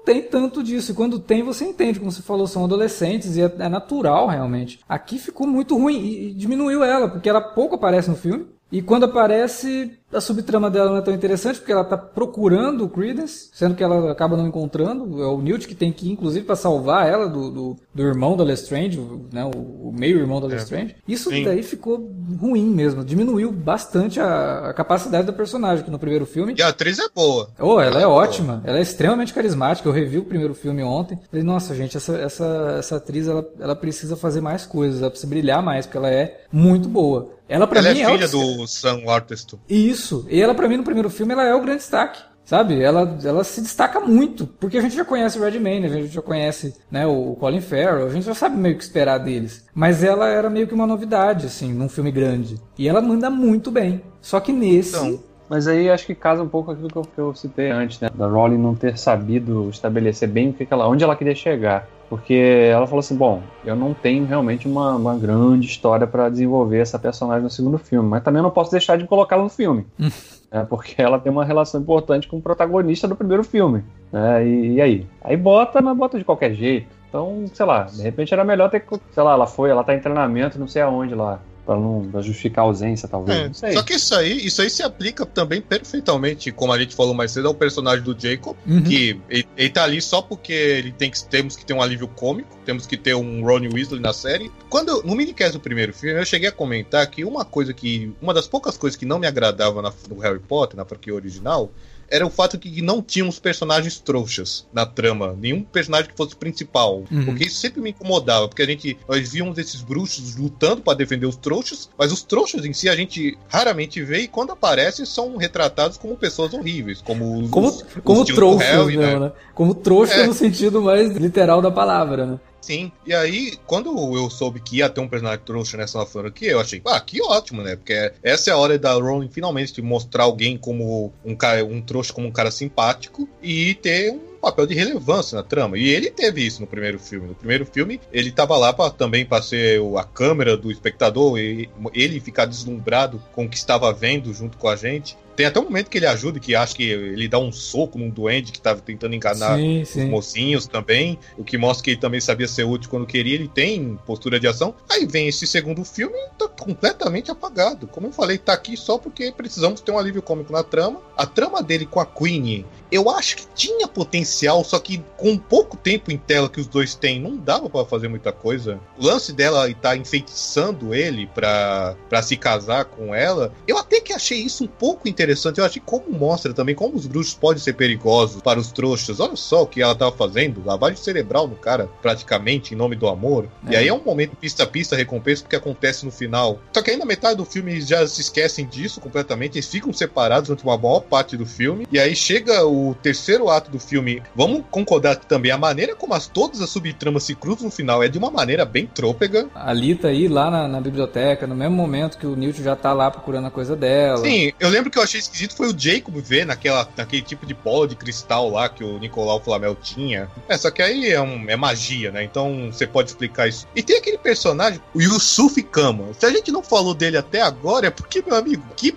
tem tanto disso. E quando tem, você entende. Como você falou, são adolescentes e é, é natural, realmente. Aqui ficou muito ruim e, e diminuiu ela, porque ela pouco aparece no filme. E quando aparece, a subtrama dela não é tão interessante porque ela tá procurando o Credence, sendo que ela acaba não encontrando. É o Newt que tem que ir, inclusive, para salvar ela do, do, do, irmão da Lestrange, né, o, o meio-irmão da é. Lestrange. Isso Sim. daí ficou ruim mesmo, diminuiu bastante a, a, capacidade da personagem, que no primeiro filme...
E a atriz é boa.
Oh, ela, ela é, é ótima, ela é extremamente carismática. Eu revi o primeiro filme ontem. Falei, nossa, gente, essa, essa, essa atriz, ela, ela precisa fazer mais coisas, ela precisa brilhar mais, porque ela é muito boa. Ela, pra
ela
mim,
é filha é do Sam Waterston.
Isso. E ela, pra mim, no primeiro filme, ela é o grande destaque. Sabe? Ela, ela se destaca muito. Porque a gente já conhece o Redman, a gente já conhece né, o Colin Farrell, a gente já sabe meio que esperar deles. Mas ela era meio que uma novidade, assim, num filme grande. E ela manda muito bem. Só que nesse. Então...
Mas aí acho que casa um pouco aquilo que eu, que eu citei antes, né? Da Rowling não ter sabido estabelecer bem o que ela, onde ela queria chegar. Porque ela falou assim: bom, eu não tenho realmente uma, uma grande história para desenvolver essa personagem no segundo filme, mas também não posso deixar de colocá-la no filme. [LAUGHS] é, porque ela tem uma relação importante com o protagonista do primeiro filme. Né? E, e, aí? Aí bota, mas bota de qualquer jeito. Então, sei lá, de repente era melhor ter. Sei lá, ela foi, ela tá em treinamento, não sei aonde lá para não pra justificar a ausência, talvez.
É, só que isso aí, isso aí se aplica também perfeitamente, como a gente falou mais cedo, ao personagem do Jacob, uhum. que ele, ele tá ali só porque ele tem que, temos que ter um alívio cômico, temos que ter um Ronnie Weasley na série. Quando eu, no minicast do primeiro filme, eu cheguei a comentar que uma coisa que. Uma das poucas coisas que não me agradava na, no Harry Potter, na franquia original, era o fato que não tínhamos personagens trouxas na trama, nenhum personagem que fosse principal. Uhum. Porque isso sempre me incomodava, porque a gente nós víamos esses bruxos lutando para defender os trouxas, mas os trouxas em si a gente raramente vê e quando aparecem são retratados como pessoas horríveis, como os,
como,
os,
como os trouxas, né? né? Como trouxa é. no sentido mais literal da palavra, né?
Sim, e aí, quando eu soube que ia ter um personagem trouxa nessa franquia, eu achei, ah, que ótimo, né? Porque essa é a hora da Rowling finalmente mostrar alguém como um cara, um trouxa como um cara simpático e ter um papel de relevância na trama. E ele teve isso no primeiro filme. No primeiro filme, ele estava lá pra, também para ser a câmera do espectador e ele ficar deslumbrado com o que estava vendo junto com a gente. Tem até um momento que ele ajuda, que acha que ele dá um soco num duende que estava tentando enganar sim, sim. os mocinhos também, o que mostra que ele também sabia ser útil quando queria, ele tem postura de ação. Aí vem esse segundo filme e tá completamente apagado. Como eu falei, tá aqui só porque precisamos ter um alívio cômico na trama. A trama dele com a Queen, eu acho que tinha potencial, só que com pouco tempo em tela que os dois têm, não dava para fazer muita coisa. O lance dela estar tá enfeitiçando ele pra, pra se casar com ela, eu até que achei isso um pouco interessante. Eu achei como mostra também como os bruxos podem ser perigosos para os trouxas. Olha só o que ela estava fazendo, lavagem cerebral no cara, praticamente, em nome do amor. É. E aí é um momento pista a pista, recompensa, porque acontece no final. Só que aí na metade do filme eles já se esquecem disso completamente, eles ficam separados durante uma maior parte do filme. E aí chega o terceiro ato do filme. Vamos concordar que também a maneira como as, todas as subtramas se cruzam no final é de uma maneira bem trôpega.
A Lita aí lá na, na biblioteca, no mesmo momento que o Newt já tá lá procurando a coisa dela.
Sim, eu lembro que eu achei achei esquisito foi o Jacob ver naquela, naquele tipo de bola de cristal lá que o Nicolau Flamel tinha. É, só que aí é, um, é magia, né? Então você pode explicar isso. E tem aquele personagem, o Yusuf Kama. Se a gente não falou dele até agora, é porque, meu amigo, que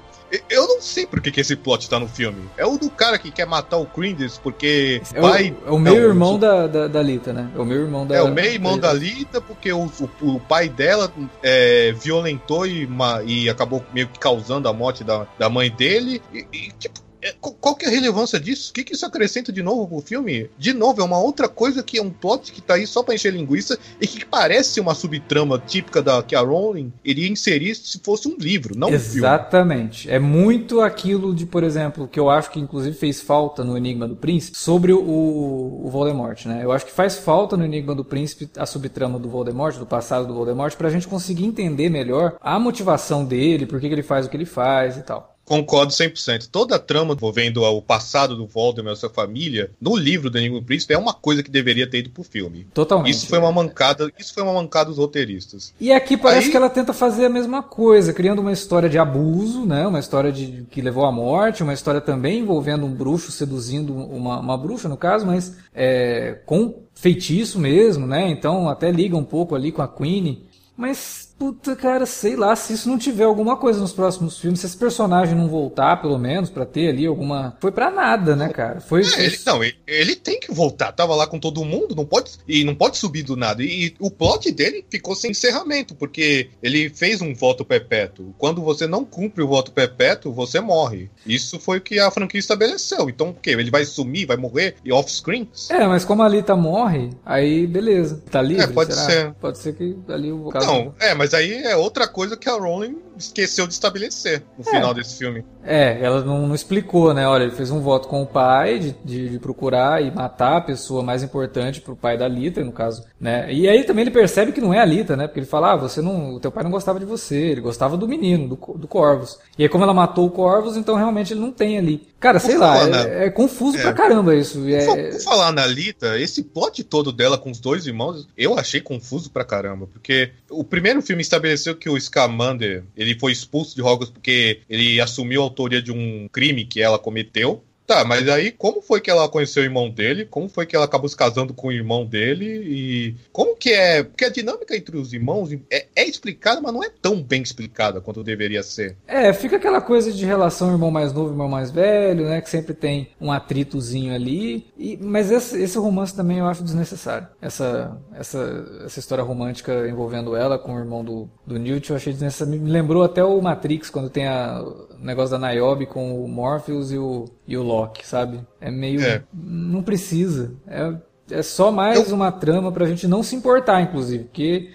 eu não sei por que, que esse plot tá no filme. É o do cara que quer matar o Crindes porque
é pai. O, é o meio-irmão o... da, da, da, Lita, né? É o meio-irmão da
É o meio-irmão da Lita, porque o, o, o pai dela é, violentou e, e acabou meio que causando a morte da, da mãe dele. E, e tipo, é, qual que é a relevância disso? O que, que isso acrescenta de novo pro filme? De novo, é uma outra coisa que é um plot que tá aí só pra encher linguiça e que parece uma subtrama típica da que a Rowling iria inserir se fosse um livro, não
Exatamente. um filme. Exatamente. É muito aquilo de, por exemplo, que eu acho que inclusive fez falta no Enigma do Príncipe sobre o, o Voldemort, né? Eu acho que faz falta no Enigma do Príncipe a subtrama do Voldemort, do passado do Voldemort, pra gente conseguir entender melhor a motivação dele, por que, que ele faz o que ele faz e tal.
Concordo 100%. Toda a trama envolvendo o passado do Voldemort e sua família no livro do Enigma do Príncipe é uma coisa que deveria ter ido pro filme.
Totalmente.
Isso foi uma mancada, isso foi uma mancada dos roteiristas.
E aqui parece Aí... que ela tenta fazer a mesma coisa, criando uma história de abuso, né? Uma história de que levou à morte, uma história também envolvendo um bruxo seduzindo uma, uma bruxa, no caso, mas é, com feitiço mesmo, né? Então até liga um pouco ali com a Queen. Mas Puta, cara, sei lá, se isso não tiver alguma coisa nos próximos filmes, se esse personagem não voltar, pelo menos, para ter ali alguma. Foi para nada, né, cara? Foi.
É, ele, não, ele, ele, tem que voltar. Tava lá com todo mundo, não pode. E não pode subir do nada. E, e o plot dele ficou sem encerramento, porque ele fez um voto perpétuo. Quando você não cumpre o voto perpétuo, você morre. Isso foi o que a franquia estabeleceu. Então, o quê? Ele vai sumir, vai morrer e off-screen?
É, mas como a Lita morre, aí beleza. Tá livre?
É, pode
será?
ser.
Pode ser que ali o
Não, é, mas aí é outra coisa que a Rowling esqueceu de estabelecer no
É.
final desse filme.
É, ela não, não explicou, né? Olha, ele fez um voto com o pai de, de, de procurar e matar a pessoa mais importante pro pai da Lita, no caso, né? E aí também ele percebe que não é a Lita, né? Porque ele fala, ah, você não, o teu pai não gostava de você, ele gostava do menino, do, do Corvus. E aí como ela matou o Corvus, então realmente ele não tem ali. Cara, sei lá, é,
né?
é confuso
É.
pra caramba isso.
Por,
É,
por falar na Lita, esse plot todo dela com os dois irmãos, eu achei confuso pra caramba. Porque o primeiro filme estabeleceu que o Scamander ele foi expulso de Hogwarts porque ele assumiu a autoria de um crime que ela cometeu. Tá, mas aí como foi que ela conheceu o irmão dele? Como foi que ela acabou se casando com o irmão dele? E como que é? Porque a dinâmica entre os irmãos é, é explicada, mas não é tão bem explicada quanto deveria ser.
É, fica aquela coisa de relação irmão mais novo, irmão mais velho, né? Que sempre tem um atritozinho ali. E, mas esse, esse romance também eu acho desnecessário. Essa, essa, essa história romântica envolvendo ela com o irmão do, do Newt, eu achei desnecessário. Me lembrou até o Matrix, quando tem a, negócio da Niobe com o Morpheus e o, e o Loki, sabe? É meio.
É.
Não precisa. É. É só mais uma trama pra gente não se importar, inclusive. Porque.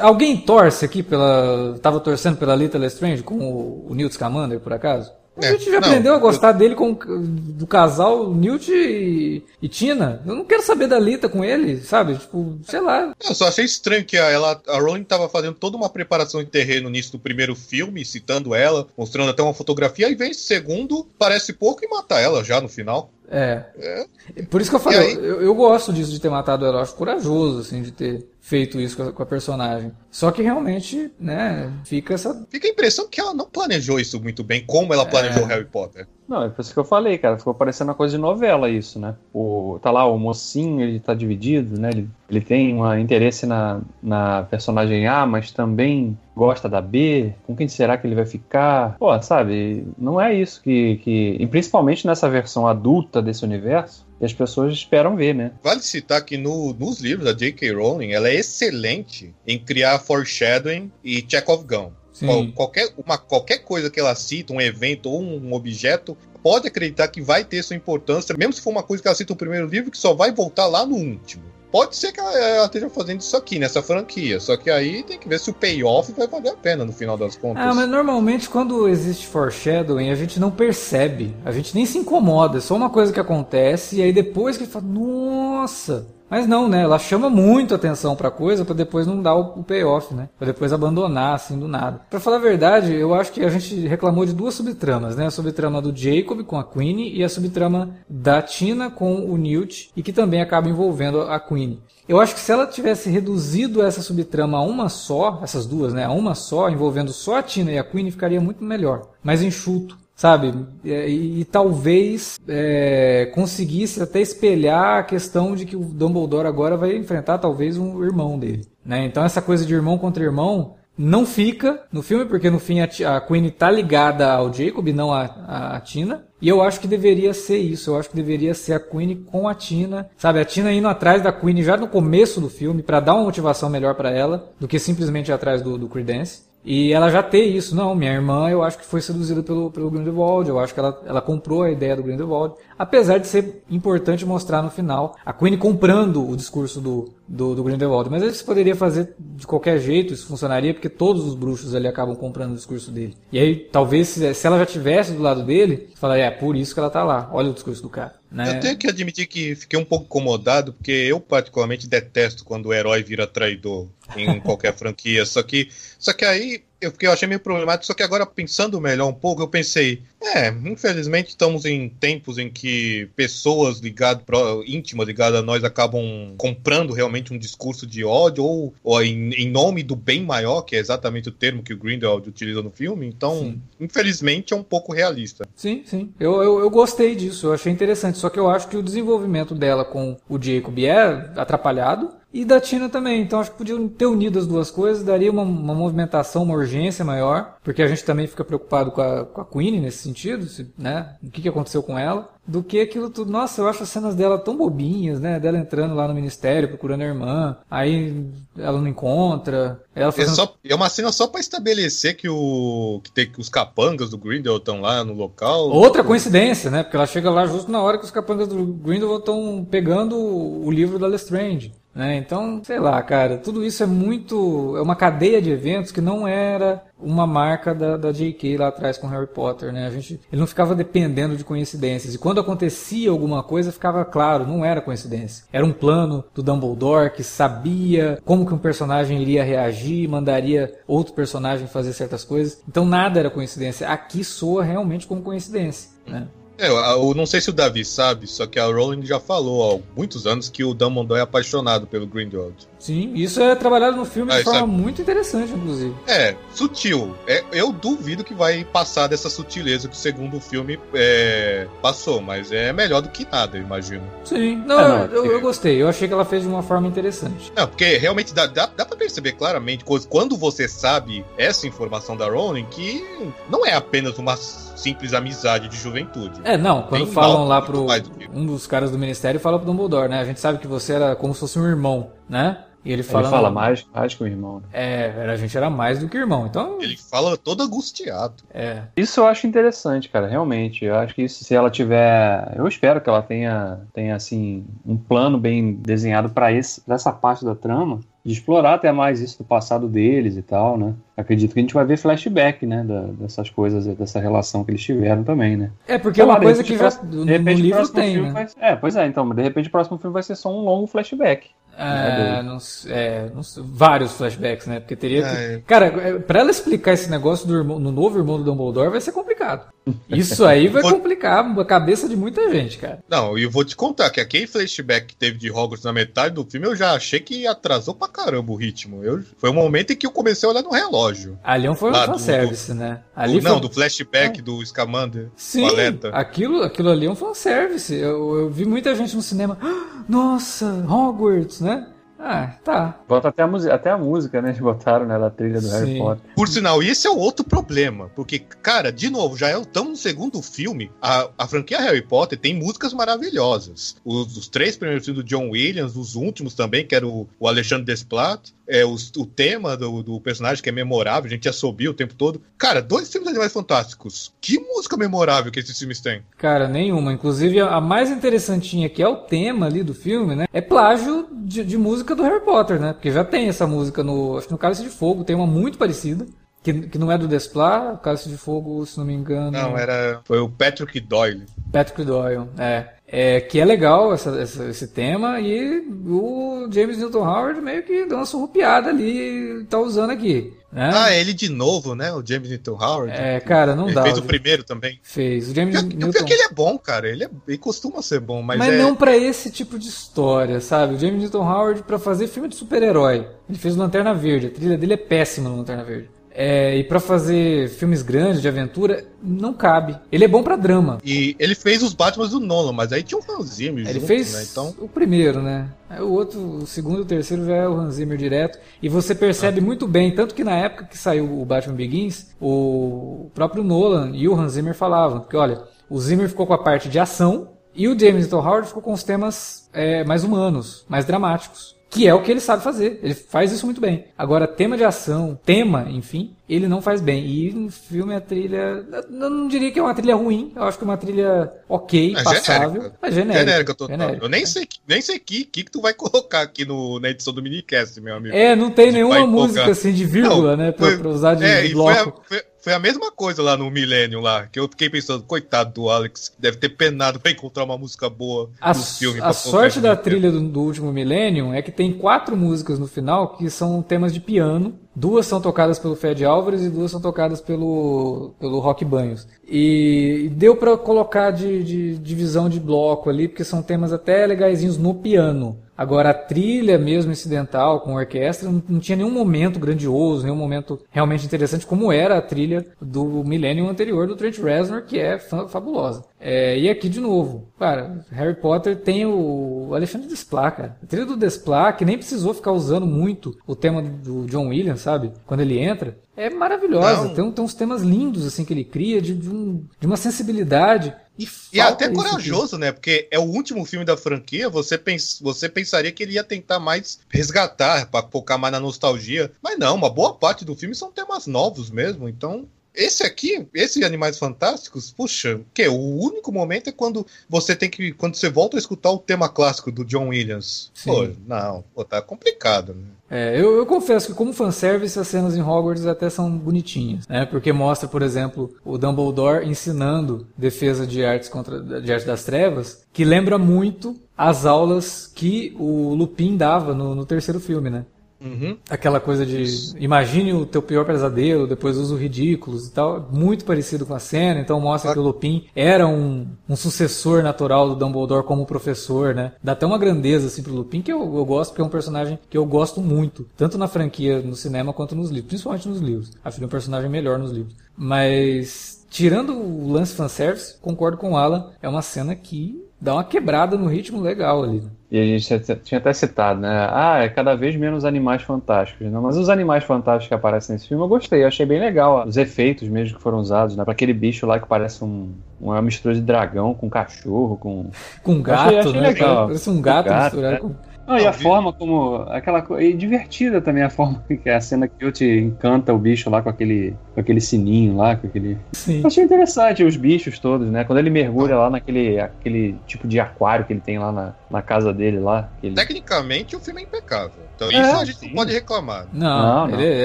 Alguém torce aqui pela. Tava torcendo pela Lita Lestrange com o, o Newt Scamander, por acaso? A
É,
gente já
não,
aprendeu a
eu-
gostar dele com, do casal Newt e, e Tina. Eu não quero saber da Lita com ele, sabe? Tipo, sei lá.
Eu só achei estranho que a, ela, a Rowling tava fazendo toda uma preparação de terreno nisso do primeiro filme, citando ela, mostrando até uma fotografia, e vem segundo, parece pouco e mata ela já no final.
É.
É.
Por isso que eu falei, eu, eu gosto disso de ter matado ela. Eu acho corajoso, assim, de ter feito isso com a, com a personagem. Só que realmente, né, fica essa.
Fica a impressão que ela não planejou isso muito bem, como ela planejou Harry Potter.
Não, é por isso que eu falei, cara. Ficou parecendo uma coisa de novela isso, né? O, tá lá, o mocinho, ele tá dividido, né? Ele, ele tem um interesse na, na personagem A, mas também gosta da B. Com quem será que ele vai ficar? Pô, sabe? Não é isso que. que e principalmente nessa versão adulta desse universo, que as pessoas esperam ver, né?
Vale citar que no- nos livros da J.K. Rowling, ela é excelente em criar foreshadowing e check of gun. Qual- qualquer, uma, qualquer coisa que ela cita, um evento ou um objeto, pode acreditar que vai ter sua importância, mesmo se for uma coisa que ela cita no primeiro livro, que só vai voltar lá no último. Pode ser que ela, ela esteja fazendo isso aqui, nessa franquia. Só que aí tem que ver se o payoff vai valer a pena no final das contas.
Ah, mas normalmente quando existe foreshadowing, a gente não percebe. A gente nem se incomoda. É só uma coisa que acontece e aí depois que fala, nossa. Mas não, né? Ela chama muito atenção pra coisa pra depois não dar o, payoff, né? Pra depois abandonar, assim, do nada. Pra falar a verdade, eu acho que a gente reclamou de duas subtramas, né? A subtrama do Jacob com a Queen e a subtrama da Tina com o Newt e que também acaba envolvendo a Queen. Eu acho que se ela tivesse reduzido essa subtrama a uma só, essas duas, né? A uma só, envolvendo só a Tina e a Queen, ficaria muito melhor. Mais enxuto. Sabe? E, e- talvez é, conseguisse até espelhar a questão de que o Dumbledore agora vai enfrentar talvez um irmão dele. Né? Então essa coisa de irmão contra irmão não fica no filme, porque no fim a, a Queen tá ligada ao Jacob, não a Tina. E eu acho que deveria ser isso. Eu acho que deveria ser a Queen com a Tina. Sabe, a Tina indo atrás da Queen já no começo do filme, pra dar uma motivação melhor pra ela, do que simplesmente ir atrás do, do Credence. E ela já ter isso, não, minha irmã eu acho que foi seduzida pelo, pelo Grindelwald, eu acho que ela, ela comprou a ideia do Grindelwald, apesar de ser importante mostrar no final a Queen comprando o discurso do, do, do Grindelwald, mas isso poderia fazer de qualquer jeito, isso funcionaria porque todos os bruxos ali acabam comprando o discurso dele. E aí, talvez, se, se ela já tivesse do lado dele, falaria, é por isso que ela tá lá, olha o discurso do cara. Né?
Eu tenho que admitir que fiquei um pouco incomodado, porque eu particularmente detesto quando o herói vira traidor em qualquer [LAUGHS] franquia. Só que, só que aí eu, porque eu achei meio problemático. Só que agora, pensando melhor um pouco, eu pensei: é, infelizmente estamos em tempos em que pessoas ligadas, íntimas ligadas a nós, acabam comprando realmente um discurso de ódio, ou, ou em, em nome do bem maior, que é exatamente o termo que o Grindelwald utiliza no filme. Então,
Sim.
infelizmente, é um pouco realista.
Sim, sim. Eu, eu, eu gostei disso, eu achei interessante. Só que eu acho que o desenvolvimento dela com o Jacob é atrapalhado. E da Tina também. Então acho que podiam ter unido as duas coisas, daria uma, uma movimentação, uma urgência maior, porque a gente também fica preocupado com a, com a Queen nesse sentido, se, né? O que, que aconteceu com ela, do que aquilo tudo. Nossa, eu acho as cenas dela tão bobinhas, né? Dela entrando lá no ministério, procurando a irmã, aí ela não encontra. Ela
É,
fazendo...
só- é uma cena só pra estabelecer que, o, que, tem, que os capangas do Grindel estão lá no local.
Outra coincidência, né? Porque ela chega lá justo na hora que os capangas do Grindelwald estão pegando o livro da Lestrange. Né? Então, sei lá, cara, tudo isso é muito. É uma cadeia de eventos que não era uma marca da, da J.K. lá atrás com Harry Potter, né? A gente, ele não ficava dependendo de coincidências. E quando acontecia alguma coisa, ficava claro, não era coincidência. Era um plano do Dumbledore que sabia como que um personagem iria reagir, mandaria outro personagem fazer certas coisas. Então nada era coincidência. Aqui soa realmente como coincidência, né?
É, eu, eu não sei se o Davi sabe, só que a Rowling já falou há muitos anos que o Dumbledore é apaixonado pelo Grindelwald.
Sim, isso é trabalhado no filme
Ah,
de forma
é-
muito interessante, inclusive.
É, sutil. É, eu duvido que vai passar dessa sutileza que o segundo filme é, passou, mas é melhor do que nada, eu imagino.
Sim, não,
É, não,
eu, eu gostei. Eu achei que ela fez de uma forma interessante.
Não, porque realmente dá, dá, dá pra perceber claramente, quando você sabe essa informação da Rowling, que não é apenas uma simples amizade de juventude.
É, não, quando
Tem
falam lá pro. Um dos caras do ministério fala pro Dumbledore, né? A gente sabe que você era como se fosse um irmão, né? E ele fala.
Ele fala mais, mais que o irmão. né?
É, a gente era mais do que irmão. Então,
Ele fala todo angustiado.
é.
Isso eu acho interessante, cara, realmente. Eu acho que isso, se ela tiver. Eu espero que ela tenha, tenha assim, um plano bem desenhado pra essa parte da trama, de explorar até mais isso do passado deles e tal, né? Acredito que a gente vai ver flashback, né? da- dessas coisas, dessa relação que eles tiveram também, né?
É porque é uma
lá, de
coisa que já
de repente,
no
o
livro
próximo
tem,
filme
né?
vai- É, pois é, então, de repente o próximo filme vai ser só um longo flashback.
É, não s- é, não vários flashbacks, né? Porque teria que.
É.
Cara, é, pra ela explicar esse negócio do, irmão, no novo irmão do Dumbledore vai ser complicado. Isso aí vai [LAUGHS]
Vou-
complicar a cabeça de muita gente, cara.
Não, e eu vou te contar que aquele flashback que teve de Hogwarts na metade do filme, eu já achei que atrasou pra caramba o ritmo. Eu, foi um momento em que eu comecei a olhar no relógio.
Ali não foi um
Lá do-
fanservice, né?
O-
Ali
não,
foi...
do flashback do Scamander.
Sim,
o
aquilo, aquilo ali é um fanservice. Eu, eu vi muita gente no cinema. "Ah, Nossa, Hogwarts, né? Ah, tá.
Bota até a, musi- até a música, né? Eles [LAUGHS] botaram, né? Da trilha do Harry
Sim.
Potter.
Por sinal, esse é o outro problema. Porque, cara, de novo, já estamos no segundo filme. A, a franquia Harry Potter tem músicas maravilhosas. Os, os três primeiros filmes do John Williams, os últimos também, que era o, o Alexandre Desplat. É, os- o tema do, do personagem que é memorável, a gente assobia o tempo todo. Cara, dois filmes de Animais Fantásticos. Que música memorável que esses filmes têm.
Cara, nenhuma. Inclusive, a mais interessantinha, que é o tema ali do filme, né? É plágio de, de música do Harry Potter, né? Porque já tem essa música no. Acho que no Cálice de Fogo tem uma muito parecida. Que, que não é do Desplat, o Cálice de Fogo, se não me engano.
Não, era. Foi o Patrick Doyle.
Patrick Doyle, é. É, que é legal essa- essa- esse tema e o James Newton Howard meio que deu uma surrupiada ali e tá usando aqui. Né?
Ah, ele de novo, né? O James Newton Howard.
É, cara, não
ele
dá.
fez o primeiro também.
Fez. O James
Eu, eu
Newton.
que ele é bom, cara. Ele, é- ele costuma ser bom, mas,
Mas,
é.
não pra esse tipo de história, sabe? O James Newton Howard pra fazer filme de super-herói. Ele fez o Lanterna Verde, a trilha dele é péssima no Lanterna Verde. É, e pra fazer filmes grandes de aventura, não cabe. Ele é bom pra drama.
E ele fez os Batman do Nolan, mas aí tinha um Hans Zimmer
Ele
junto,
fez
né? Então,
o primeiro, né? Aí o outro, o segundo e o terceiro já é o Hans Zimmer direto. E você percebe
Ah.
muito bem, tanto que na época que saiu o Batman Begins, o próprio Nolan e o Hans Zimmer falavam que, olha, o Zimmer ficou com a parte de ação e o James Newton Howard ficou com os temas é, mais humanos, mais dramáticos. Que é o que ele sabe fazer. Ele faz isso muito bem. Agora, tema de ação, tema, enfim, ele não faz bem. E no filme a trilha. Eu não diria que é uma trilha ruim. Eu acho que é uma trilha ok,
É
passável.
genérica.
Mas genérica.
genérica total.
genérica.
Eu nem sei, nem sei que, que, que tu vai [LAUGHS] colocar aqui no, na edição do minicast, meu amigo.
É, não tem
Vai
nenhuma música assim de vírgula,
Não,
né? Pra,
foi-
pra usar de,
é,
de
e foi a,
bloco.
foi, foi a mesma coisa lá no Millennium lá, que eu fiquei pensando, coitado do Alex, deve ter penado pra encontrar uma música boa
A,
no filme.
a sorte
colocar
da trilha do, do último Millennium é que tem quatro músicas no final que são temas de piano Duas são tocadas pelo Fed Álvares e duas são tocadas pelo, pelo Rock Banhos. E deu para colocar de, de divisão de bloco ali, porque são temas até legaisinhos no piano. Agora, a trilha mesmo incidental, com orquestra, não, não, tinha nenhum momento grandioso, nenhum momento realmente interessante, como era a trilha do milênio anterior do Trent Reznor, que é fabulosa. É, e aqui, de novo, cara, Harry Potter tem o Alexandre Desplat, cara. A trilha do Desplat, que nem precisou ficar usando muito o tema do John Williams, sabe? Quando ele entra, é maravilhosa. Tem, tem, uns temas lindos, assim, que ele cria, de, de, um, de uma sensibilidade
e, e é até corajoso, né? Porque é o último filme da franquia, você, pens você pensaria que ele ia tentar mais resgatar, para focar mais na nostalgia. Mas não, uma boa parte do filme são temas novos mesmo, então esse aqui, esse Animais Fantásticos, puxa, que o único momento é quando você tem que. Quando você volta a escutar o tema clássico do John Williams. Sim. Pô, não, pô, tá complicado, né?
É, eu, eu, confesso que como fanservice as cenas em Hogwarts até são bonitinhas, né? Porque mostra, por exemplo, o Dumbledore ensinando defesa de artes contra de arte das trevas, que lembra muito as aulas que o Lupin dava no, no terceiro filme, né? Uhum. Aquela coisa de imagine o teu pior pesadelo, depois usa ridículos e tal. Muito parecido com a cena, então mostra que o Lupin era um, um sucessor natural do Dumbledore como professor, né? Dá até uma grandeza assim pro Lupin que eu, eu gosto, porque é um personagem que eu gosto muito, tanto na franquia, no cinema, quanto nos livros, principalmente nos livros. Acho ele um personagem melhor nos livros. Mas, tirando o lance fanservice, concordo com o Alan, é uma cena que dá uma quebrada no ritmo legal ali. Né?
E a gente tinha até citado, né? Ah, é cada vez menos animais fantásticos. Né? Mas os animais fantásticos que aparecem nesse filme eu gostei, eu achei bem legal. Os efeitos mesmo que foram usados, né? Pra aquele bicho lá que parece um, uma mistura de dragão com cachorro, com.
Com gato, achei, achei né? Legal. Parece um gato, gato misturado né? com.
Não, e a forma como. aquela E divertida também a forma [LAUGHS] que é a cena que eu te encanta o bicho lá com aquele, com aquele sininho lá, com aquele. Sim. achei interessante os bichos todos, né? Quando ele mergulha lá naquele aquele tipo de aquário que ele tem lá na, na casa dele lá. Aquele...
Tecnicamente o filme é impecável. Então é, isso a gente sim. não pode reclamar.
Não, não, não. Ele, é,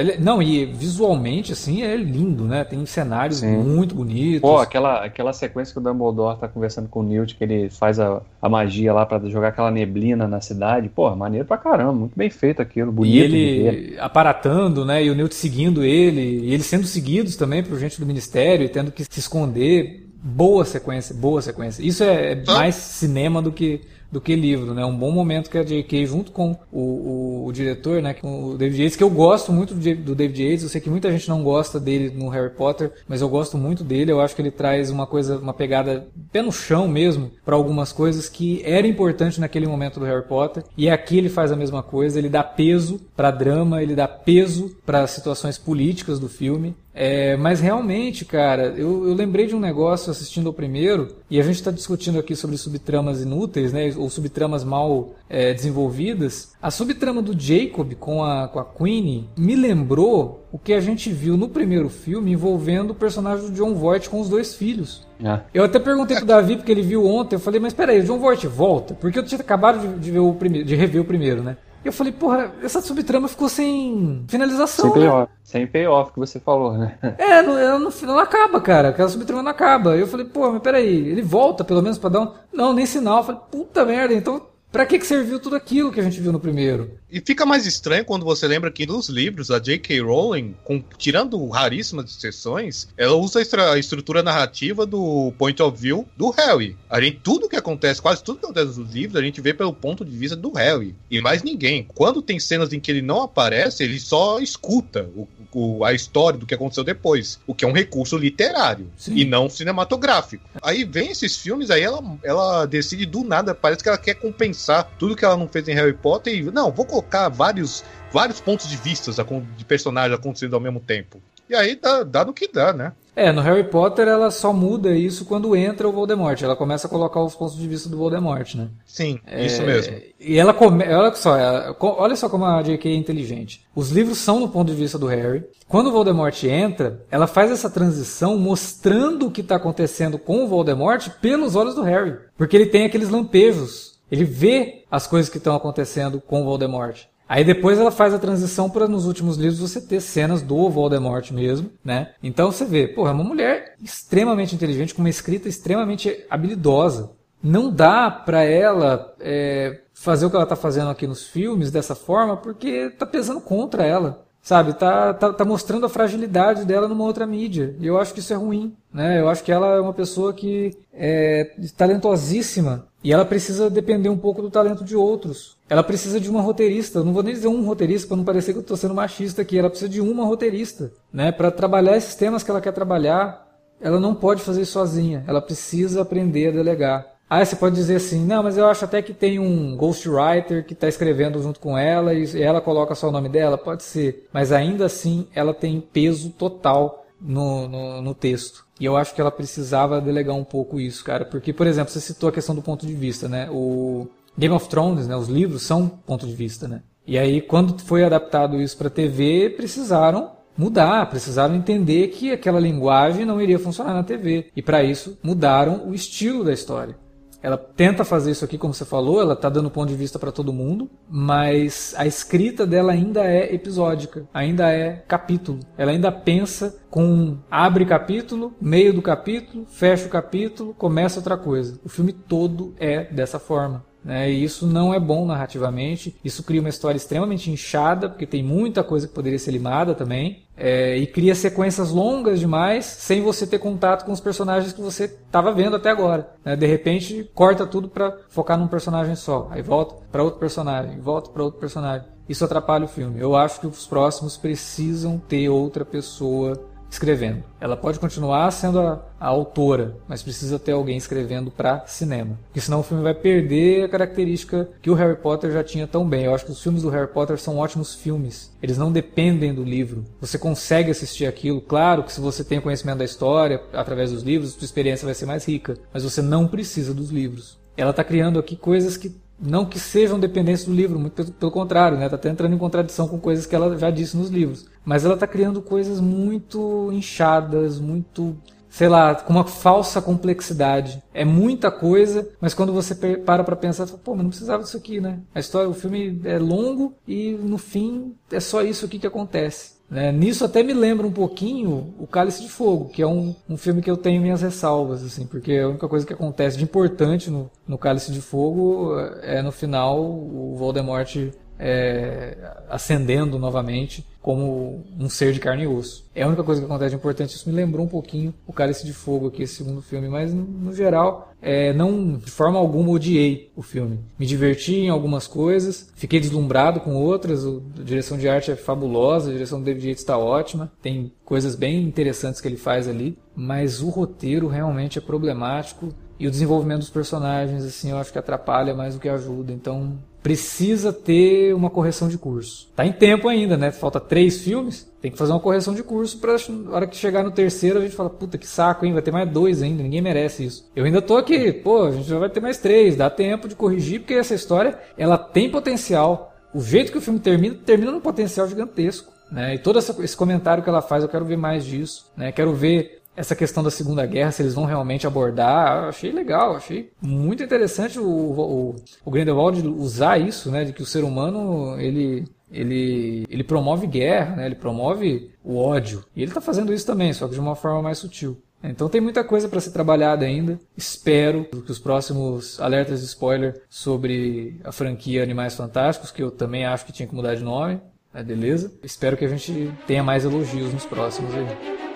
ele, não, e visualmente, assim, é lindo, né? Tem cenários sim. muito bonitos.
Pô, aquela, aquela sequência que o Dumbledore tá conversando com o Newt, que ele faz a, a magia lá para jogar aquela neblina na cidade. Pô, maneiro pra caramba, muito bem feito aquilo, bonito.
E ele aparatando, né? E o Newt seguindo ele, e eles sendo seguidos também por gente do ministério e tendo que se esconder. Boa sequência, boa sequência. Isso é mais cinema do que do que livro, né? Um bom momento que a J.K. junto com o, o, o, diretor, né? O David Yates, que eu gosto muito do David Yates. Eu sei que muita gente não gosta dele no Harry Potter, mas eu gosto muito dele. Eu acho que ele traz uma coisa, uma pegada pé no chão mesmo para algumas coisas que era importante naquele momento do Harry Potter. E aqui ele faz a mesma coisa. Ele dá peso para drama, ele dá peso para situações políticas do filme. É, mas realmente, cara, eu, eu, lembrei de um negócio assistindo ao primeiro, e a gente está discutindo aqui sobre subtramas inúteis, né, ou subtramas mal é, desenvolvidas. A subtrama do Jacob com a, com a Queenie me lembrou o que a gente viu no primeiro filme envolvendo o personagem do John Voight com os dois filhos. É. Eu até perguntei pro Davi, porque ele viu ontem, eu falei, mas peraí, o John Voight volta? Porque eu tinha acabado de, de ver o primeiro, de rever o primeiro, né? Eu falei, porra, essa subtrama ficou sem finalização.
Sem né? payoff, sem payoff que você falou, né? [LAUGHS]
É, não, ela não, não acaba, cara. Aquela subtrama não acaba. Eu falei, pô, mas peraí, ele volta pelo menos pra dar um. Não, nem sinal. Eu falei, puta merda, então Pra que, que serviu tudo aquilo que a gente viu no primeiro?
E fica mais estranho quando você lembra que nos livros, a J.K. Rowling, com, tirando raríssimas exceções, ela usa a, estrutura narrativa do point of view do Harry. A gente, tudo que acontece, quase tudo que acontece nos livros, a gente vê pelo ponto de vista do Harry. E mais ninguém. Quando tem cenas em que ele não aparece, ele só escuta o, o, a história do que aconteceu depois. O que é um recurso literário Sim. e não cinematográfico. Aí vem esses filmes, aí ela, ela decide do nada, parece que ela quer compensar pensar tudo que ela não fez em Harry Potter e, não, vou colocar vários, vários pontos de vista de personagens acontecendo ao mesmo tempo. E aí dá, dá no que dá, né?
É, no Harry Potter ela só muda isso quando entra o Voldemort. Ela começa a colocar os pontos de vista do Voldemort, né?
Sim, é, isso mesmo.
E ela come, olha só, ela, olha só como a J.K. é inteligente. Os livros são no ponto de vista do Harry. Quando o Voldemort entra, ela faz essa transição mostrando o que está acontecendo com o Voldemort pelos olhos do Harry, porque ele tem aqueles lampejos ele vê as coisas que estão acontecendo com Voldemort. Aí depois ela faz a transição para nos últimos livros você ter cenas do Voldemort mesmo, né? Então você vê, é uma mulher extremamente inteligente, com uma escrita extremamente habilidosa. Não dá para ela é, fazer o que ela está fazendo aqui nos filmes dessa forma, porque tá pesando contra ela. Sabe? Tá, tá, tá mostrando a fragilidade dela numa outra mídia. E eu acho que isso é ruim, né? Eu acho que ela é uma pessoa que é talentosíssima e ela precisa depender um pouco do talento de outros. Ela precisa de uma roteirista. Eu não vou nem dizer um roteirista para não parecer que eu estou sendo machista aqui. Ela precisa de uma roteirista, né? Para trabalhar esses temas que ela quer trabalhar. Ela não pode fazer sozinha. Ela precisa aprender a delegar. Aí você pode dizer assim, não, mas eu acho até que tem um ghostwriter que está escrevendo junto com ela e ela coloca só o nome dela. Pode ser. Mas ainda assim, ela tem peso total no, no, no texto. E eu acho que ela precisava delegar um pouco isso, cara. Porque, por exemplo, você citou a questão do ponto de vista, né? O Game of Thrones, né? Os livros são ponto de vista, né? E aí, quando foi adaptado isso para TV, precisaram mudar, precisaram entender que aquela linguagem não iria funcionar na TV. E para isso, mudaram o estilo da história. Ela tenta fazer isso aqui, como você falou, ela está dando ponto de vista para todo mundo, mas a escrita dela ainda é episódica, ainda é capítulo. Ela ainda pensa com abre capítulo, meio do capítulo, fecha o capítulo, começa outra coisa. O filme todo é dessa forma. Né? E isso não é bom narrativamente. Isso cria uma história extremamente inchada, porque tem muita coisa que poderia ser limada também. É, e cria sequências longas demais, sem você ter contato com os personagens que você estava vendo até agora. Né? De repente, corta tudo para focar num personagem só. Aí volta para outro personagem, volta para outro personagem. Isso atrapalha o filme. Eu acho que os próximos precisam ter outra pessoa escrevendo. Ela pode continuar sendo a, a autora, mas precisa ter alguém escrevendo para cinema. Porque senão o filme vai perder a característica que o Harry Potter já tinha tão bem. Eu acho que os filmes do Harry Potter são ótimos filmes. Eles não dependem do livro. Você consegue assistir aquilo. Claro que se você tem conhecimento da história através dos livros, sua experiência vai ser mais rica. Mas você não precisa dos livros. Ela está criando aqui coisas que não que sejam dependentes do livro, muito pelo, contrário, né? Está até entrando em contradição com coisas que ela já disse nos livros. Mas ela está criando coisas muito inchadas, muito, sei lá, com uma falsa complexidade. É muita coisa, mas quando você para para pensar, fala, pô, mas não precisava disso aqui, né? A história, o filme é longo e no fim é só isso aqui que acontece. Né? Nisso até me lembra um pouquinho o Cálice de Fogo, que é um, um filme que eu tenho minhas ressalvas, assim, porque a única coisa que acontece de importante no, no Cálice de Fogo é no final o Voldemort é, ascendendo novamente como um ser de carne e osso. É a única coisa que acontece de importante. Isso me lembrou um pouquinho o Cálice de Fogo aqui, esse segundo filme, mas no geral, é, não de forma alguma odiei o filme. Me diverti em algumas coisas, fiquei deslumbrado com outras. A direção de arte é fabulosa, a direção do David Yates está ótima, tem coisas bem interessantes que ele faz ali, mas o roteiro realmente é problemático. E o desenvolvimento dos personagens, assim, eu acho que atrapalha mais do que ajuda. Então, precisa ter uma correção de curso. Tá em tempo ainda, né? Falta três filmes, tem que fazer uma correção de curso para hora que chegar no terceiro a gente fala, puta que saco, hein? Vai ter mais dois ainda, ninguém merece isso. Eu ainda tô aqui, pô, a gente já vai ter mais três, dá tempo de corrigir, porque essa história, ela tem potencial. O jeito que o filme termina, termina num potencial gigantesco. Né? E todo esse comentário que ela faz, eu quero ver mais disso. Né? Quero ver essa questão da Segunda Guerra, se eles vão realmente abordar, achei legal, achei muito interessante o, o, o Grindelwald usar isso, né, de que o ser humano, ele, ele, ele promove guerra, né, ele promove o ódio, e ele está fazendo isso também, só que de uma forma mais sutil. Então tem muita coisa para ser trabalhada ainda. Espero que os próximos alertas de spoiler sobre a franquia Animais Fantásticos, que eu também acho que tinha que mudar de nome, é beleza? Espero que a gente tenha mais elogios nos próximos aí.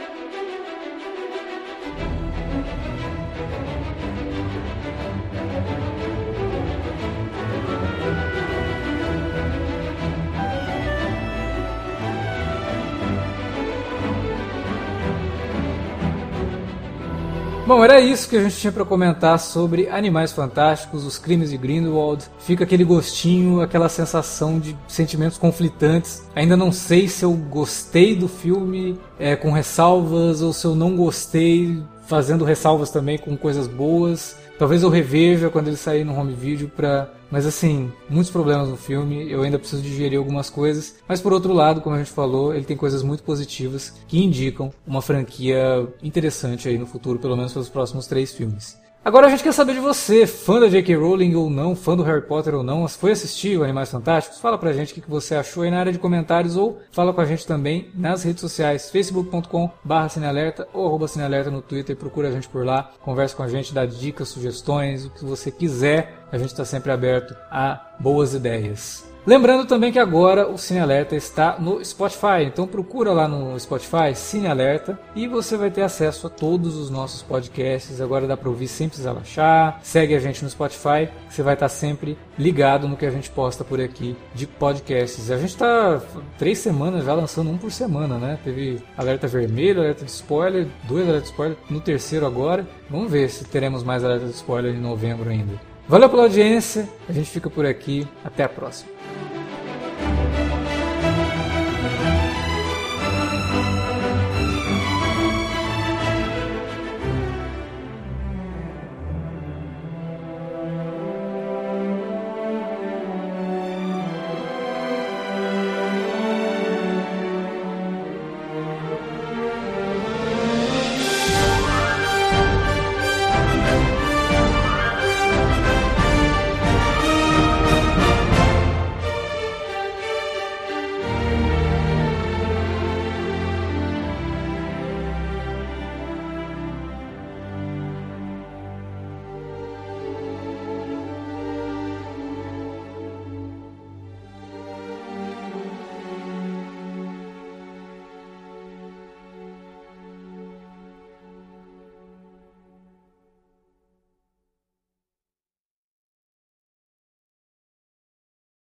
Bom, era isso que a gente tinha para comentar sobre Animais Fantásticos, os crimes de Grindelwald. Fica aquele gostinho, aquela sensação de sentimentos conflitantes. Ainda não sei se eu gostei do filme é, com ressalvas ou se eu não gostei fazendo ressalvas também com coisas boas. Talvez eu reveja quando ele sair no home video para mas assim, muitos problemas no filme, eu ainda preciso digerir algumas coisas. Mas por outro lado, como a gente falou, ele tem coisas muito positivas que indicam uma franquia interessante aí no futuro, pelo menos pelos próximos três filmes. Agora a gente quer saber de você, fã da J.K. Rowling ou não, fã do Harry Potter ou não, foi assistir o Animais Fantásticos? Fala pra gente o que você achou aí na área de comentários ou fala com a gente também nas redes sociais, facebook.com cinealerta ou arroba cinealerta no Twitter, procura a gente por lá, conversa com a gente, dá dicas, sugestões, o que você quiser, a gente está sempre aberto a boas ideias. Lembrando também que agora o Cine Alerta está no Spotify, então procura lá no Spotify Cine Alerta e você vai ter acesso a todos os nossos podcasts. Agora dá para ouvir sem precisar baixar. Segue a gente no Spotify, você vai estar sempre ligado no que a gente posta por aqui de podcasts. A gente está três semanas já lançando um por semana, né? Teve alerta vermelho, alerta de spoiler, dois alertas de spoiler, no terceiro agora. Vamos ver se teremos mais alerta de spoiler em novembro ainda. Valeu pela audiência, a gente fica por aqui, até a próxima.